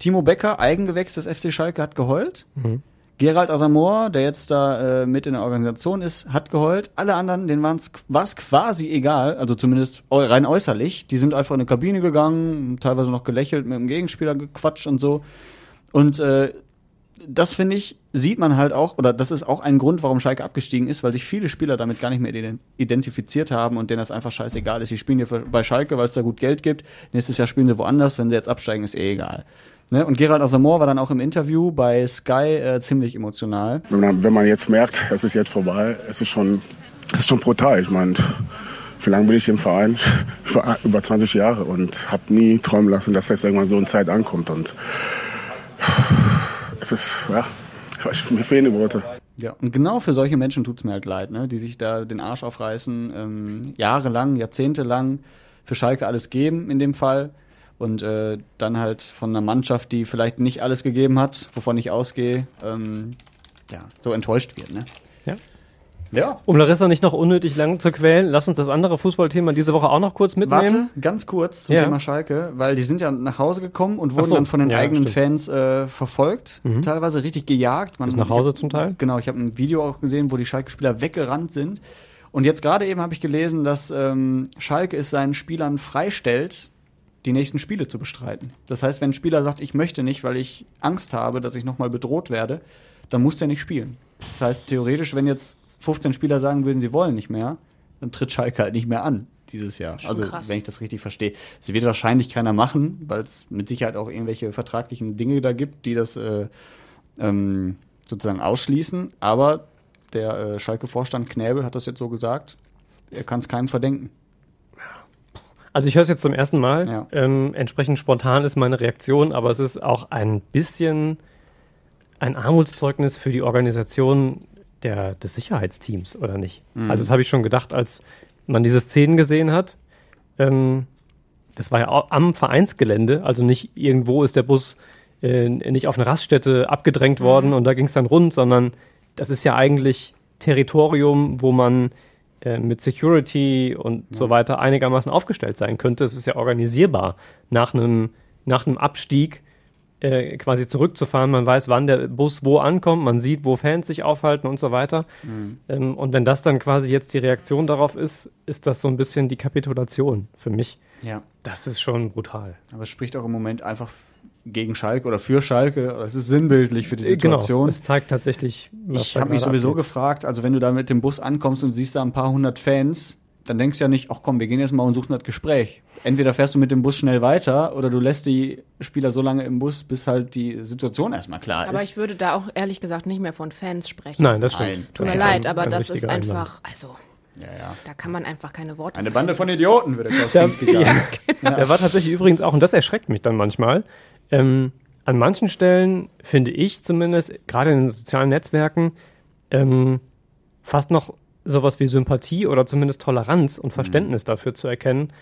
Timo Becker, Eigengewächs des FC Schalke, hat geheult. Mhm. Gerald Asamoah, der jetzt da äh, mit in der Organisation ist, hat geheult. Alle anderen, denen war es quasi egal, also zumindest rein äußerlich. Die sind einfach in eine Kabine gegangen, teilweise noch gelächelt, mit dem Gegenspieler gequatscht und so. Und äh, das finde ich, sieht man halt auch, oder das ist auch ein Grund, warum Schalke abgestiegen ist, weil sich viele Spieler damit gar nicht mehr ident- identifiziert haben und denen das einfach scheißegal ist. Die spielen hier bei Schalke, weil es da gut Geld gibt. Nächstes Jahr spielen sie woanders. Wenn sie jetzt absteigen, ist eh egal. Ne? Und Gerald Asamoah war dann auch im Interview bei Sky äh, ziemlich emotional. Wenn man, wenn man jetzt merkt, es ist jetzt vorbei, es ist schon, es ist schon brutal. Ich meine, wie lange bin ich im Verein? [laughs] Über, über 20 Jahre und habe nie träumen lassen, dass das irgendwann so eine Zeit ankommt. Und [sighs] es ist, ja, ich weiß, mir fehlen die Worte. Ja, und genau für solche Menschen tut's mir halt leid, ne? die sich da den Arsch aufreißen, ähm, jahrelang, jahrzehntelang für Schalke alles geben in dem Fall. Und äh, dann halt von einer Mannschaft, die vielleicht nicht alles gegeben hat, wovon ich ausgehe, ähm, ja, so enttäuscht wird. Ne? Ja. Ja. Um Larissa nicht noch unnötig lang zu quälen, lass uns das andere Fußballthema diese Woche auch noch kurz mitnehmen. Warte, ganz kurz zum Ja. Thema Schalke, weil die sind ja nach Hause gekommen und wurden so, dann von den ja, eigenen stimmt. Fans äh, verfolgt, Mhm. teilweise richtig gejagt. Man, Bis nach Hause hab- zum Teil? Genau, ich habe ein Video auch gesehen, wo die Schalke-Spieler weggerannt sind. Und jetzt gerade eben habe ich gelesen, dass ähm, Schalke es seinen Spielern freistellt, die nächsten Spiele zu bestreiten. Das heißt, wenn ein Spieler sagt, ich möchte nicht, weil ich Angst habe, dass ich nochmal bedroht werde, dann muss der nicht spielen. Das heißt, theoretisch, wenn jetzt 15 Spieler sagen würden, sie wollen nicht mehr, dann tritt Schalke halt nicht mehr an dieses Jahr. Schon also, krass. wenn ich das richtig verstehe. Das wird wahrscheinlich keiner machen, weil es mit Sicherheit auch irgendwelche vertraglichen Dinge da gibt, die das äh, ähm, sozusagen ausschließen. Aber der äh, Schalke-Vorstand Knäbel hat das jetzt so gesagt. Er kann es keinem verdenken. Also ich höre es jetzt zum ersten Mal. Ja. Ähm, entsprechend spontan ist meine Reaktion, aber es ist auch ein bisschen ein Armutszeugnis für die Organisation der, des Sicherheitsteams, oder nicht? Mhm. Also das habe ich schon gedacht, als man diese Szenen gesehen hat. Ähm, das war ja am Vereinsgelände, also nicht irgendwo ist der Bus äh, nicht auf eine Raststätte abgedrängt worden und da ging es dann rund, sondern das ist ja eigentlich Territorium, wo man äh, mit Security und so weiter einigermaßen aufgestellt sein könnte. Es ist ja organisierbar, nach einem nach einem Abstieg äh, quasi zurückzufahren. Man weiß, wann der Bus wo ankommt, man sieht, wo Fans sich aufhalten und so weiter. Ähm, und wenn das dann quasi jetzt die Reaktion darauf ist, ist das so ein bisschen die Kapitulation für mich. Ja. Das ist schon brutal. Aber es spricht auch im Moment einfach gegen Schalke oder für Schalke. Es ist sinnbildlich für die Äh, Genau, Situation. es zeigt tatsächlich, was Ich habe mich sowieso abgeht. gefragt, also wenn du da mit dem Bus ankommst und siehst da ein paar hundert Fans, dann denkst du ja nicht, ach komm, wir gehen jetzt mal und suchen das Gespräch. Entweder fährst du mit dem Bus schnell weiter oder du lässt die Spieler so lange im Bus, bis halt die Situation erstmal klar Aber ist. ich würde da auch ehrlich gesagt nicht mehr von Fans sprechen. Nein, das stimmt. Nein, Tut mir leid, ein- aber ein das ist richtiger Einwand. einfach, also, ja, ja. da kann man einfach keine Worte Eine Bande von Idioten, würde Klaus Kinski sagen. [laughs] Ja, genau. Der war tatsächlich übrigens auch, und das erschreckt mich dann manchmal, ähm, an manchen Stellen finde ich zumindest, gerade in den sozialen Netzwerken, ähm, fast noch sowas wie Sympathie oder zumindest Toleranz und Verständnis dafür zu erkennen,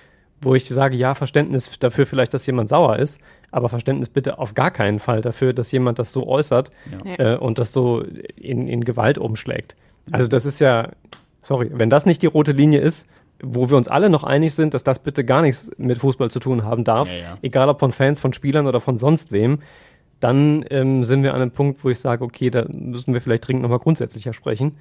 wo ich sage, ja, Verständnis dafür vielleicht, dass jemand sauer ist, aber Verständnis bitte auf gar keinen Fall dafür, dass jemand das so äußert Ja. äh, und das so in, in Gewalt umschlägt. Also das ist ja, sorry, wenn das nicht die rote Linie ist, wo wir uns alle noch einig sind, dass das bitte gar nichts mit Fußball zu tun haben darf, Ja, ja. egal ob von Fans, von Spielern oder von sonst wem, dann ähm, sind wir an einem Punkt, wo ich sage, okay, da müssen wir vielleicht dringend nochmal grundsätzlicher sprechen.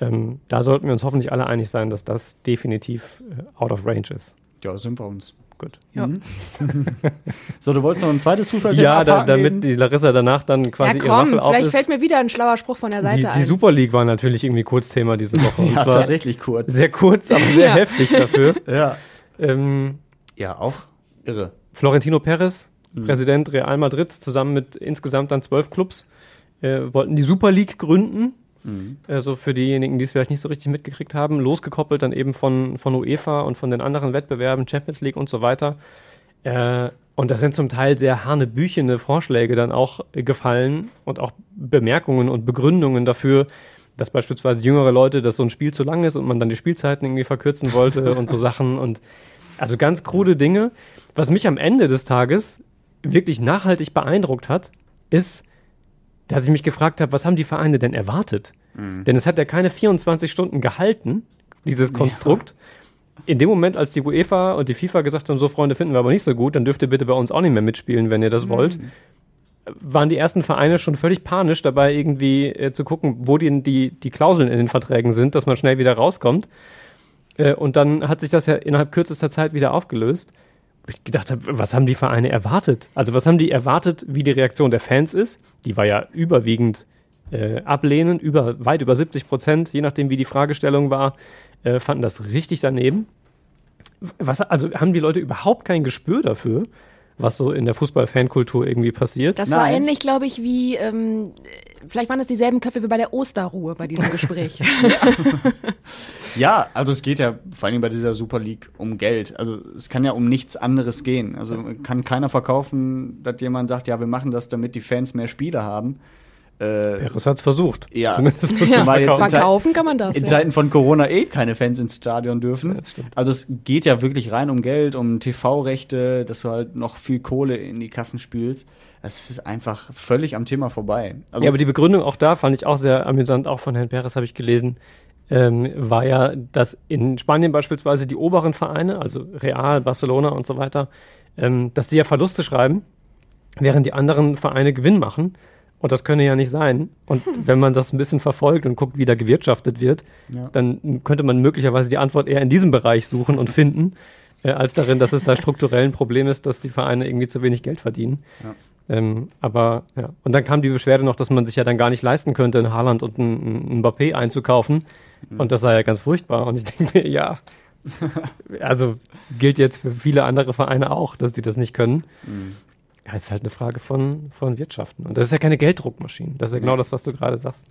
Ähm, da sollten wir uns hoffentlich alle einig sein, dass das definitiv äh, out of range ist. Ja, sind wir uns. Gut. Ja. [laughs] So, du wolltest noch ein zweites Zufallthema Ja, da, damit eben? die Larissa danach dann Ja, quasi ihre komm, Waffel auf vielleicht ist. fällt mir wieder ein schlauer Spruch von der Seite die, ein. die Super League war natürlich irgendwie Kurzthema diese Woche. Und Ja, zwar tatsächlich kurz. Sehr kurz, aber sehr Ja. heftig dafür. [laughs] Ja. Ähm, Ja, auch irre. Florentino Perez, Präsident Real Madrid, zusammen mit insgesamt dann zwölf Clubs, äh, wollten die Super League gründen. Also für diejenigen, die es vielleicht nicht so richtig mitgekriegt haben, losgekoppelt dann eben von, von UEFA und von den anderen Wettbewerben, Champions League und so weiter. Äh, Und das sind zum Teil sehr hanebüchene Vorschläge dann auch äh, gefallen und auch Bemerkungen und Begründungen dafür, dass beispielsweise jüngere Leute, dass so ein Spiel zu lang ist und man dann die Spielzeiten irgendwie verkürzen wollte [laughs] und so Sachen und also ganz krude Dinge. Was mich am Ende des Tages wirklich nachhaltig beeindruckt hat, ist, dass ich mich gefragt habe, was haben die Vereine denn erwartet? Mhm. Denn es hat ja keine 24 Stunden gehalten, dieses Konstrukt. Ja. In dem Moment, als die UEFA und die FIFA gesagt haben, so Freunde finden wir aber nicht so gut, dann dürft ihr bitte bei uns auch nicht mehr mitspielen, wenn ihr das mhm. wollt, waren die ersten Vereine schon völlig panisch dabei, irgendwie äh, zu gucken, wo die, die, die Klauseln in den Verträgen sind, dass man schnell wieder rauskommt. Äh, und dann hat sich das ja innerhalb kürzester Zeit wieder aufgelöst. Ich gedacht habe, was haben die Vereine erwartet? Also was haben die erwartet, wie die Reaktion der Fans ist? Die war ja überwiegend äh, ablehnend, über, weit über 70 Prozent, je nachdem wie die Fragestellung war, äh, fanden das richtig daneben. Was, also haben die Leute überhaupt kein Gespür dafür, was so in der Fußball-Fankultur irgendwie passiert? Das Nein. war ähnlich, glaube ich, wie ähm, vielleicht waren es dieselben Köpfe wie bei der Osterruhe bei diesem Gespräch. [laughs] ja, also es geht ja vor allem bei dieser Super League um Geld. Also es kann ja um nichts anderes gehen. Also kann keiner verkaufen, dass jemand sagt, ja, wir machen das, damit die Fans mehr Spiele haben. Äh, Peres hat es versucht. Ja, [laughs] ja verkaufen kann man das. In ja. Zeiten von Corona eh keine Fans ins Stadion dürfen. Ja, also es geht ja wirklich rein um Geld, um TV-Rechte, dass du halt noch viel Kohle in die Kassen spielst. Das ist einfach völlig am Thema vorbei. Also ja, aber die Begründung auch da fand ich auch sehr amüsant, auch von Herrn Perez habe ich gelesen, ähm, war ja, dass in Spanien beispielsweise die oberen Vereine, also Real, Barcelona und so weiter, ähm, dass die ja Verluste schreiben, während die anderen Vereine Gewinn machen. Und das könne ja nicht sein. Und [laughs] wenn man das ein bisschen verfolgt und guckt, wie da gewirtschaftet wird, ja. dann könnte man möglicherweise die Antwort eher in diesem Bereich suchen und finden, äh, als darin, dass es da strukturell ein Problem ist, dass die Vereine irgendwie zu wenig Geld verdienen. Ja. Ähm, aber ja, und dann kam die Beschwerde noch, dass man sich ja dann gar nicht leisten könnte, in Haaland und ein, ein Mbappé einzukaufen. Mhm. Und das sei ja ganz furchtbar. Und ich denke mir, ja, [laughs] also gilt jetzt für viele andere Vereine auch, dass die das nicht können. Mhm. Ja, es ist halt eine Frage von, von Wirtschaften. Und das ist ja keine Gelddruckmaschine. Das ist ja genau das, was du gerade sagst.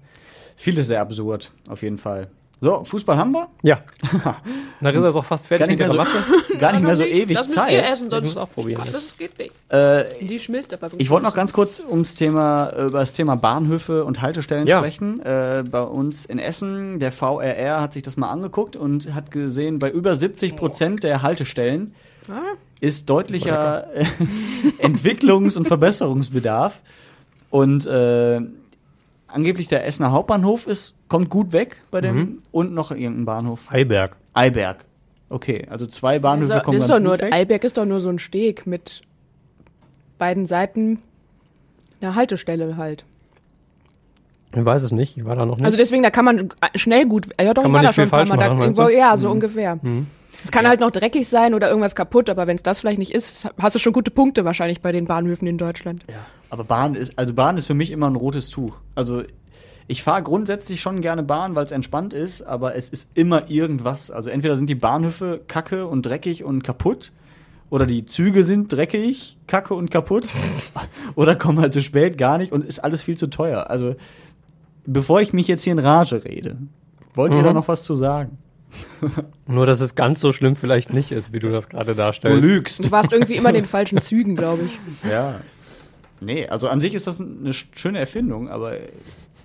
Vieles sehr absurd, auf jeden Fall. So, Fußball haben wir? Ja. [laughs] Na, ist er auch fast fertig gar nicht, mehr so, [laughs] gar nicht mehr so ewig das Zeit. Das essen, sonst auch probieren. Ach, das geht nicht. Äh, Die schmilzt aber. Ich wollte noch ganz kurz ums Thema, über das Thema Bahnhöfe und Haltestellen ja. sprechen. Äh, bei uns in Essen, der VRR hat sich das mal angeguckt und hat gesehen, bei über 70 Prozent der Haltestellen ah ist deutlicher [laughs] Entwicklungs- und Verbesserungsbedarf. Und äh, angeblich der Essener Hauptbahnhof ist, kommt gut weg bei dem mhm. und noch irgendein Bahnhof. Eiberg. Eiberg. Okay, also zwei Bahnhöfe also, kommen das ganz doch nur, weg. Eiberg ist doch nur so ein Steg mit beiden Seiten einer Haltestelle halt. Ich weiß es nicht, ich war da noch nicht. Also deswegen, da kann man schnell gut, ja doch, kann ich war da schon ein paar Mal. Da, irgendwo, ja, so mhm. ungefähr. Mhm. Es kann ja. halt noch dreckig sein oder irgendwas kaputt, aber wenn es das vielleicht nicht ist, hast du schon gute Punkte wahrscheinlich bei den Bahnhöfen in Deutschland. Ja, aber Bahn ist, also Bahn ist für mich immer ein rotes Tuch. Also ich fahre grundsätzlich schon gerne Bahn, weil es entspannt ist, aber es ist immer irgendwas. Also entweder sind die Bahnhöfe kacke und dreckig und kaputt, oder die Züge sind dreckig, kacke und kaputt, [laughs] oder kommen halt zu spät gar nicht und ist alles viel zu teuer. Also bevor ich mich jetzt hier in Rage rede, wollt ihr mhm. da noch was zu sagen? [laughs] Nur, dass es ganz so schlimm vielleicht nicht ist, wie du das gerade darstellst. Du lügst. Du warst irgendwie immer in den falschen Zügen, glaube ich. Ja. Nee, also an sich ist das eine schöne Erfindung, aber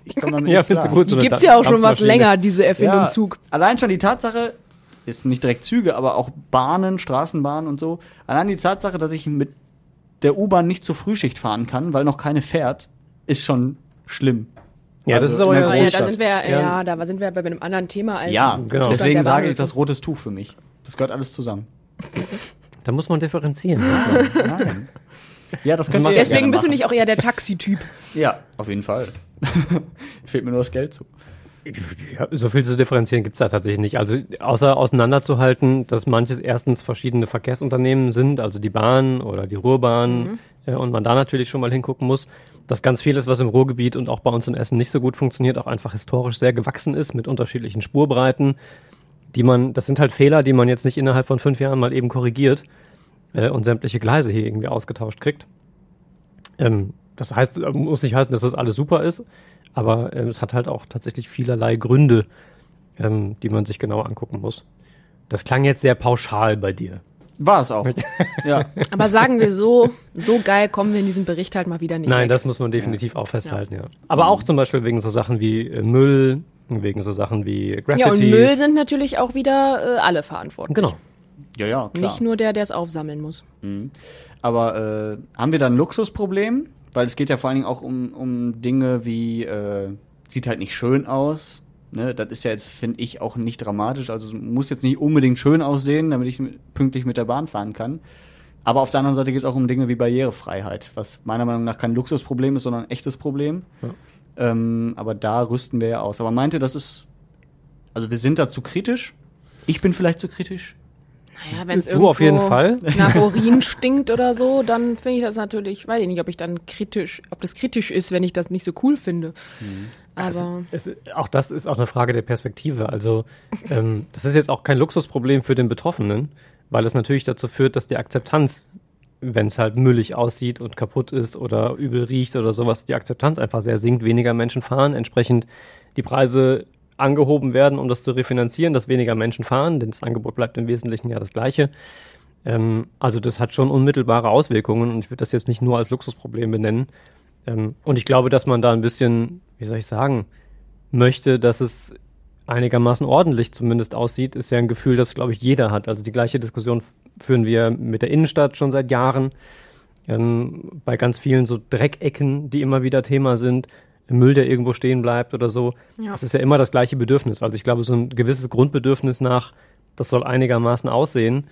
ich komme damit [laughs] ja, nicht klar. Gut, so die gibt es ja auch schon was länger, diese Erfindung ja, Zug. Allein schon die Tatsache, ist nicht direkt Züge, aber auch Bahnen, Straßenbahnen und so. Allein die Tatsache, dass ich mit der U-Bahn nicht zur Frühschicht fahren kann, weil noch keine fährt, ist schon schlimm. Ja, also das ist aber ja, ja, da sind wir ja, ja, da sind wir bei einem anderen Thema als Ja, genau. deswegen sage ich das rotes Tuch für mich. Das gehört alles zusammen. [laughs] Da muss man differenzieren. Nein. Ja, das könnte Deswegen bist du nicht auch eher der Taxityp. [laughs] Ja, auf jeden Fall. [laughs] Fehlt mir nur das Geld zu. Ja, so viel zu differenzieren gibt es da tatsächlich nicht. Also außer auseinanderzuhalten, dass manches erstens verschiedene Verkehrsunternehmen sind, also die Bahn oder die Ruhrbahn, mhm. äh, und man da natürlich schon mal hingucken muss dass ganz vieles, was im Ruhrgebiet und auch bei uns in Essen nicht so gut funktioniert, auch einfach historisch sehr gewachsen ist mit unterschiedlichen Spurbreiten, die man, das sind halt Fehler, die man jetzt nicht innerhalb von fünf Jahren mal eben korrigiert äh, und sämtliche Gleise hier irgendwie ausgetauscht kriegt. Ähm, das heißt, äh, muss nicht heißen, dass das alles super ist, aber äh, es hat halt auch tatsächlich vielerlei Gründe, ähm, die man sich genauer angucken muss. Das klang jetzt sehr pauschal bei dir. War es auch. ja. [laughs] Aber sagen wir so, so geil kommen wir in diesem Bericht halt mal wieder nicht Nein, weg. das muss man definitiv auch festhalten, ja. Aber auch zum Beispiel wegen so Sachen wie äh, Müll, wegen so Sachen wie Graffitis. Ja, und Müll sind natürlich auch wieder äh, alle verantwortlich. Genau. Ja, ja, klar. Nicht nur der, der es aufsammeln muss. Mhm. Aber äh, haben wir da ein Luxusproblem? Weil es geht ja vor allen Dingen auch um, um Dinge wie, äh, sieht halt nicht schön aus. Ne? Das ist ja jetzt, finde ich, auch nicht dramatisch. Also es muss jetzt nicht unbedingt schön aussehen, damit ich pünktlich mit der Bahn fahren kann. Aber auf der anderen Seite geht es auch um Dinge wie Barrierefreiheit, was meiner Meinung nach kein Luxusproblem ist, sondern ein echtes Problem. Ja. Ähm, aber da rüsten wir ja aus. Aber meinte, das ist, also wir sind da zu kritisch. Ich bin vielleicht zu kritisch. Naja, wenn es irgendwo auf jeden Fall. nach [laughs] Urin stinkt oder so, dann finde ich das natürlich, weiß ich nicht, ob ich dann kritisch, ob das kritisch ist, wenn ich das nicht so cool finde. Aber Also, es, auch das ist auch eine Frage der Perspektive. Also [laughs] ähm, das ist jetzt auch kein Luxusproblem für den Betroffenen, weil es natürlich dazu führt, dass die Akzeptanz, wenn es halt müllig aussieht und kaputt ist oder übel riecht oder sowas, die Akzeptanz einfach sehr sinkt, weniger Menschen fahren, entsprechend die Preise angehoben werden, um das zu refinanzieren, dass weniger Menschen fahren, denn das Angebot bleibt im Wesentlichen ja das gleiche. Ähm, also das hat schon unmittelbare Auswirkungen und ich würde das jetzt nicht nur als Luxusproblem benennen. Ähm, und ich glaube, dass man da ein bisschen, wie soll ich sagen, möchte, dass es einigermaßen ordentlich zumindest aussieht, ist ja ein Gefühl, das, glaube ich, jeder hat. Also die gleiche Diskussion führen wir mit der Innenstadt schon seit Jahren. Ähm, bei ganz vielen so Dreckecken, die immer wieder Thema sind, Müll, der irgendwo stehen bleibt oder so. Ja. Das ist ja immer das gleiche Bedürfnis. Also ich glaube, so ein gewisses Grundbedürfnis nach, das soll einigermaßen aussehen,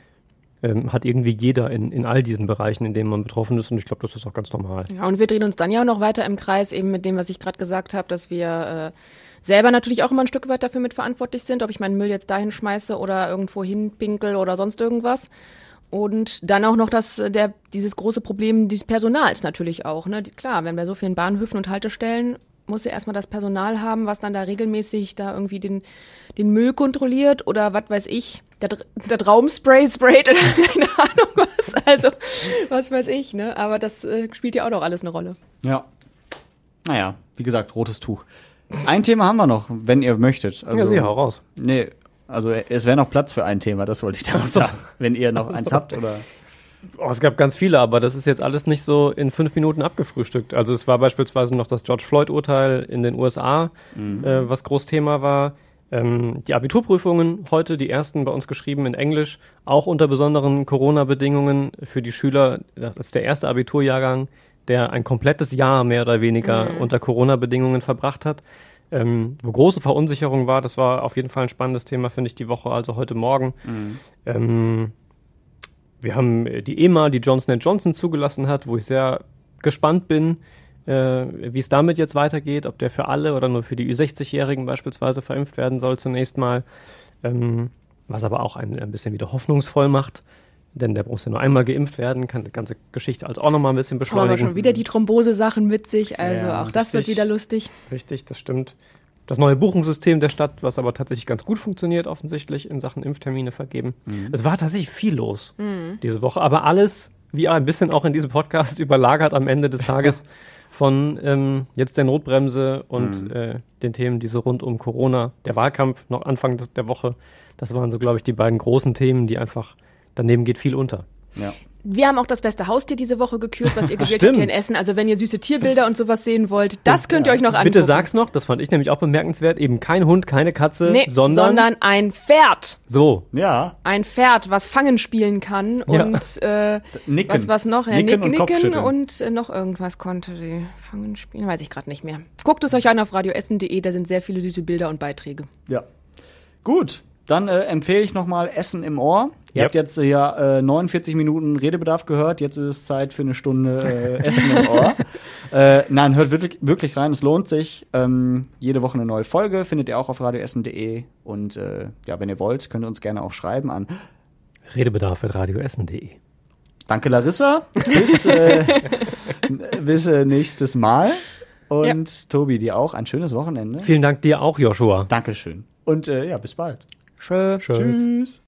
ähm, hat irgendwie jeder in, in all diesen Bereichen, in denen man betroffen ist. Und ich glaube, das ist auch ganz normal. Ja, und wir drehen uns dann ja auch noch weiter im Kreis, eben mit dem, was ich gerade gesagt habe, dass wir äh, selber natürlich auch immer ein Stück weit dafür mitverantwortlich sind, ob ich meinen Müll jetzt dahin schmeiße oder irgendwo hinpinkel oder sonst irgendwas. Und dann auch noch das, äh, der, dieses große Problem des Personals natürlich auch. Ne? Klar, wenn bei so vielen Bahnhöfen und Haltestellen muss ja erstmal das Personal haben, was dann da regelmäßig da irgendwie den, den Müll kontrolliert oder was weiß ich, der, der Raumspray sprayt oder [laughs] keine Ahnung was. Also, was weiß ich, ne? Aber das äh, spielt ja auch noch alles eine Rolle. Ja. Naja, wie gesagt, rotes Tuch. Ein Thema haben wir noch, wenn ihr möchtet. Also, ja, sieh, hau raus. Nee, also es wäre noch Platz für ein Thema, das wollte ich damit sagen. Wenn ihr noch eins habt oder. Oh, es gab ganz viele, aber das ist jetzt alles nicht so in fünf Minuten abgefrühstückt. Also es war beispielsweise noch das George Floyd-Urteil in den USA, Mhm. äh, was Großthema war. Ähm, die Abiturprüfungen heute, die ersten bei uns geschrieben in Englisch, auch unter besonderen Corona-Bedingungen für die Schüler. Das ist der erste Abiturjahrgang, der ein komplettes Jahr mehr oder weniger Mhm. unter Corona-Bedingungen verbracht hat. Ähm, wo große Verunsicherung war, das war auf jeden Fall ein spannendes Thema, finde ich, die Woche, also heute Morgen. Mhm. Ähm, wir haben äh, die EMA, die Johnson Johnson zugelassen hat, wo ich sehr gespannt bin, wie es damit jetzt weitergeht, ob der für alle oder nur für die Ü60-Jährigen beispielsweise verimpft werden soll zunächst mal. Ähm, was aber auch ein, ein bisschen wieder hoffnungsvoll macht, denn der muss ja nur einmal geimpft werden, kann die ganze Geschichte als auch nochmal ein bisschen Haben aber beschleunigen. schon wieder die Thrombose-Sachen mit sich, also Ja, auch das wird richtig. wieder lustig. Richtig, das stimmt. Das neue Buchungssystem der Stadt, was aber tatsächlich ganz gut funktioniert, offensichtlich in Sachen Impftermine vergeben. Es war tatsächlich viel los diese Woche, aber alles, wie ein bisschen auch in diesem Podcast, [laughs] überlagert am Ende des Tages [laughs] von ähm, jetzt der Notbremse und äh, den Themen, die so rund um Corona, der Wahlkampf noch Anfang der Woche, das waren so, glaube ich, die beiden großen Themen, die einfach, daneben geht viel unter. Ja. Wir haben auch das beste Haustier diese Woche gekürt, was ihr gewählt habt hier in Essen. Also wenn ihr süße Tierbilder und sowas sehen wollt, das könnt ihr euch noch angucken. Bitte sag's noch, das fand ich nämlich auch bemerkenswert, eben kein Hund, keine Katze, Nee, sondern, sondern ein Pferd. so, Ja, Ein Pferd, was Fangen spielen kann Ja. und äh, Nicken. was, was noch? Ja, Nicken Nick, und nicken und äh, noch irgendwas konnte sie fangen spielen, weiß ich gerade nicht mehr. Guckt es euch an auf radioessen.de, da sind sehr viele süße Bilder und Beiträge. Ja. Gut, dann äh, empfehle ich nochmal Essen im Ohr. Ihr Yep. habt jetzt äh, ja äh, 49 Minuten Redebedarf gehört. Jetzt ist es Zeit für eine Stunde äh, Essen im Ohr. [laughs] Äh, nein, hört wirklich, wirklich rein, es lohnt sich. Ähm, jede Woche eine neue Folge findet ihr auch auf radioessen.de. Und äh, ja, wenn ihr wollt, könnt ihr uns gerne auch schreiben an redebedarf.radioessen.de. Danke, Larissa. Bis, äh, [laughs] bis äh, nächstes Mal. Und Tobi, dir auch ein schönes Wochenende. Vielen Dank dir auch, Joshua. Dankeschön. Und äh, ja, bis bald. Schön. Tschüss. Tschüss.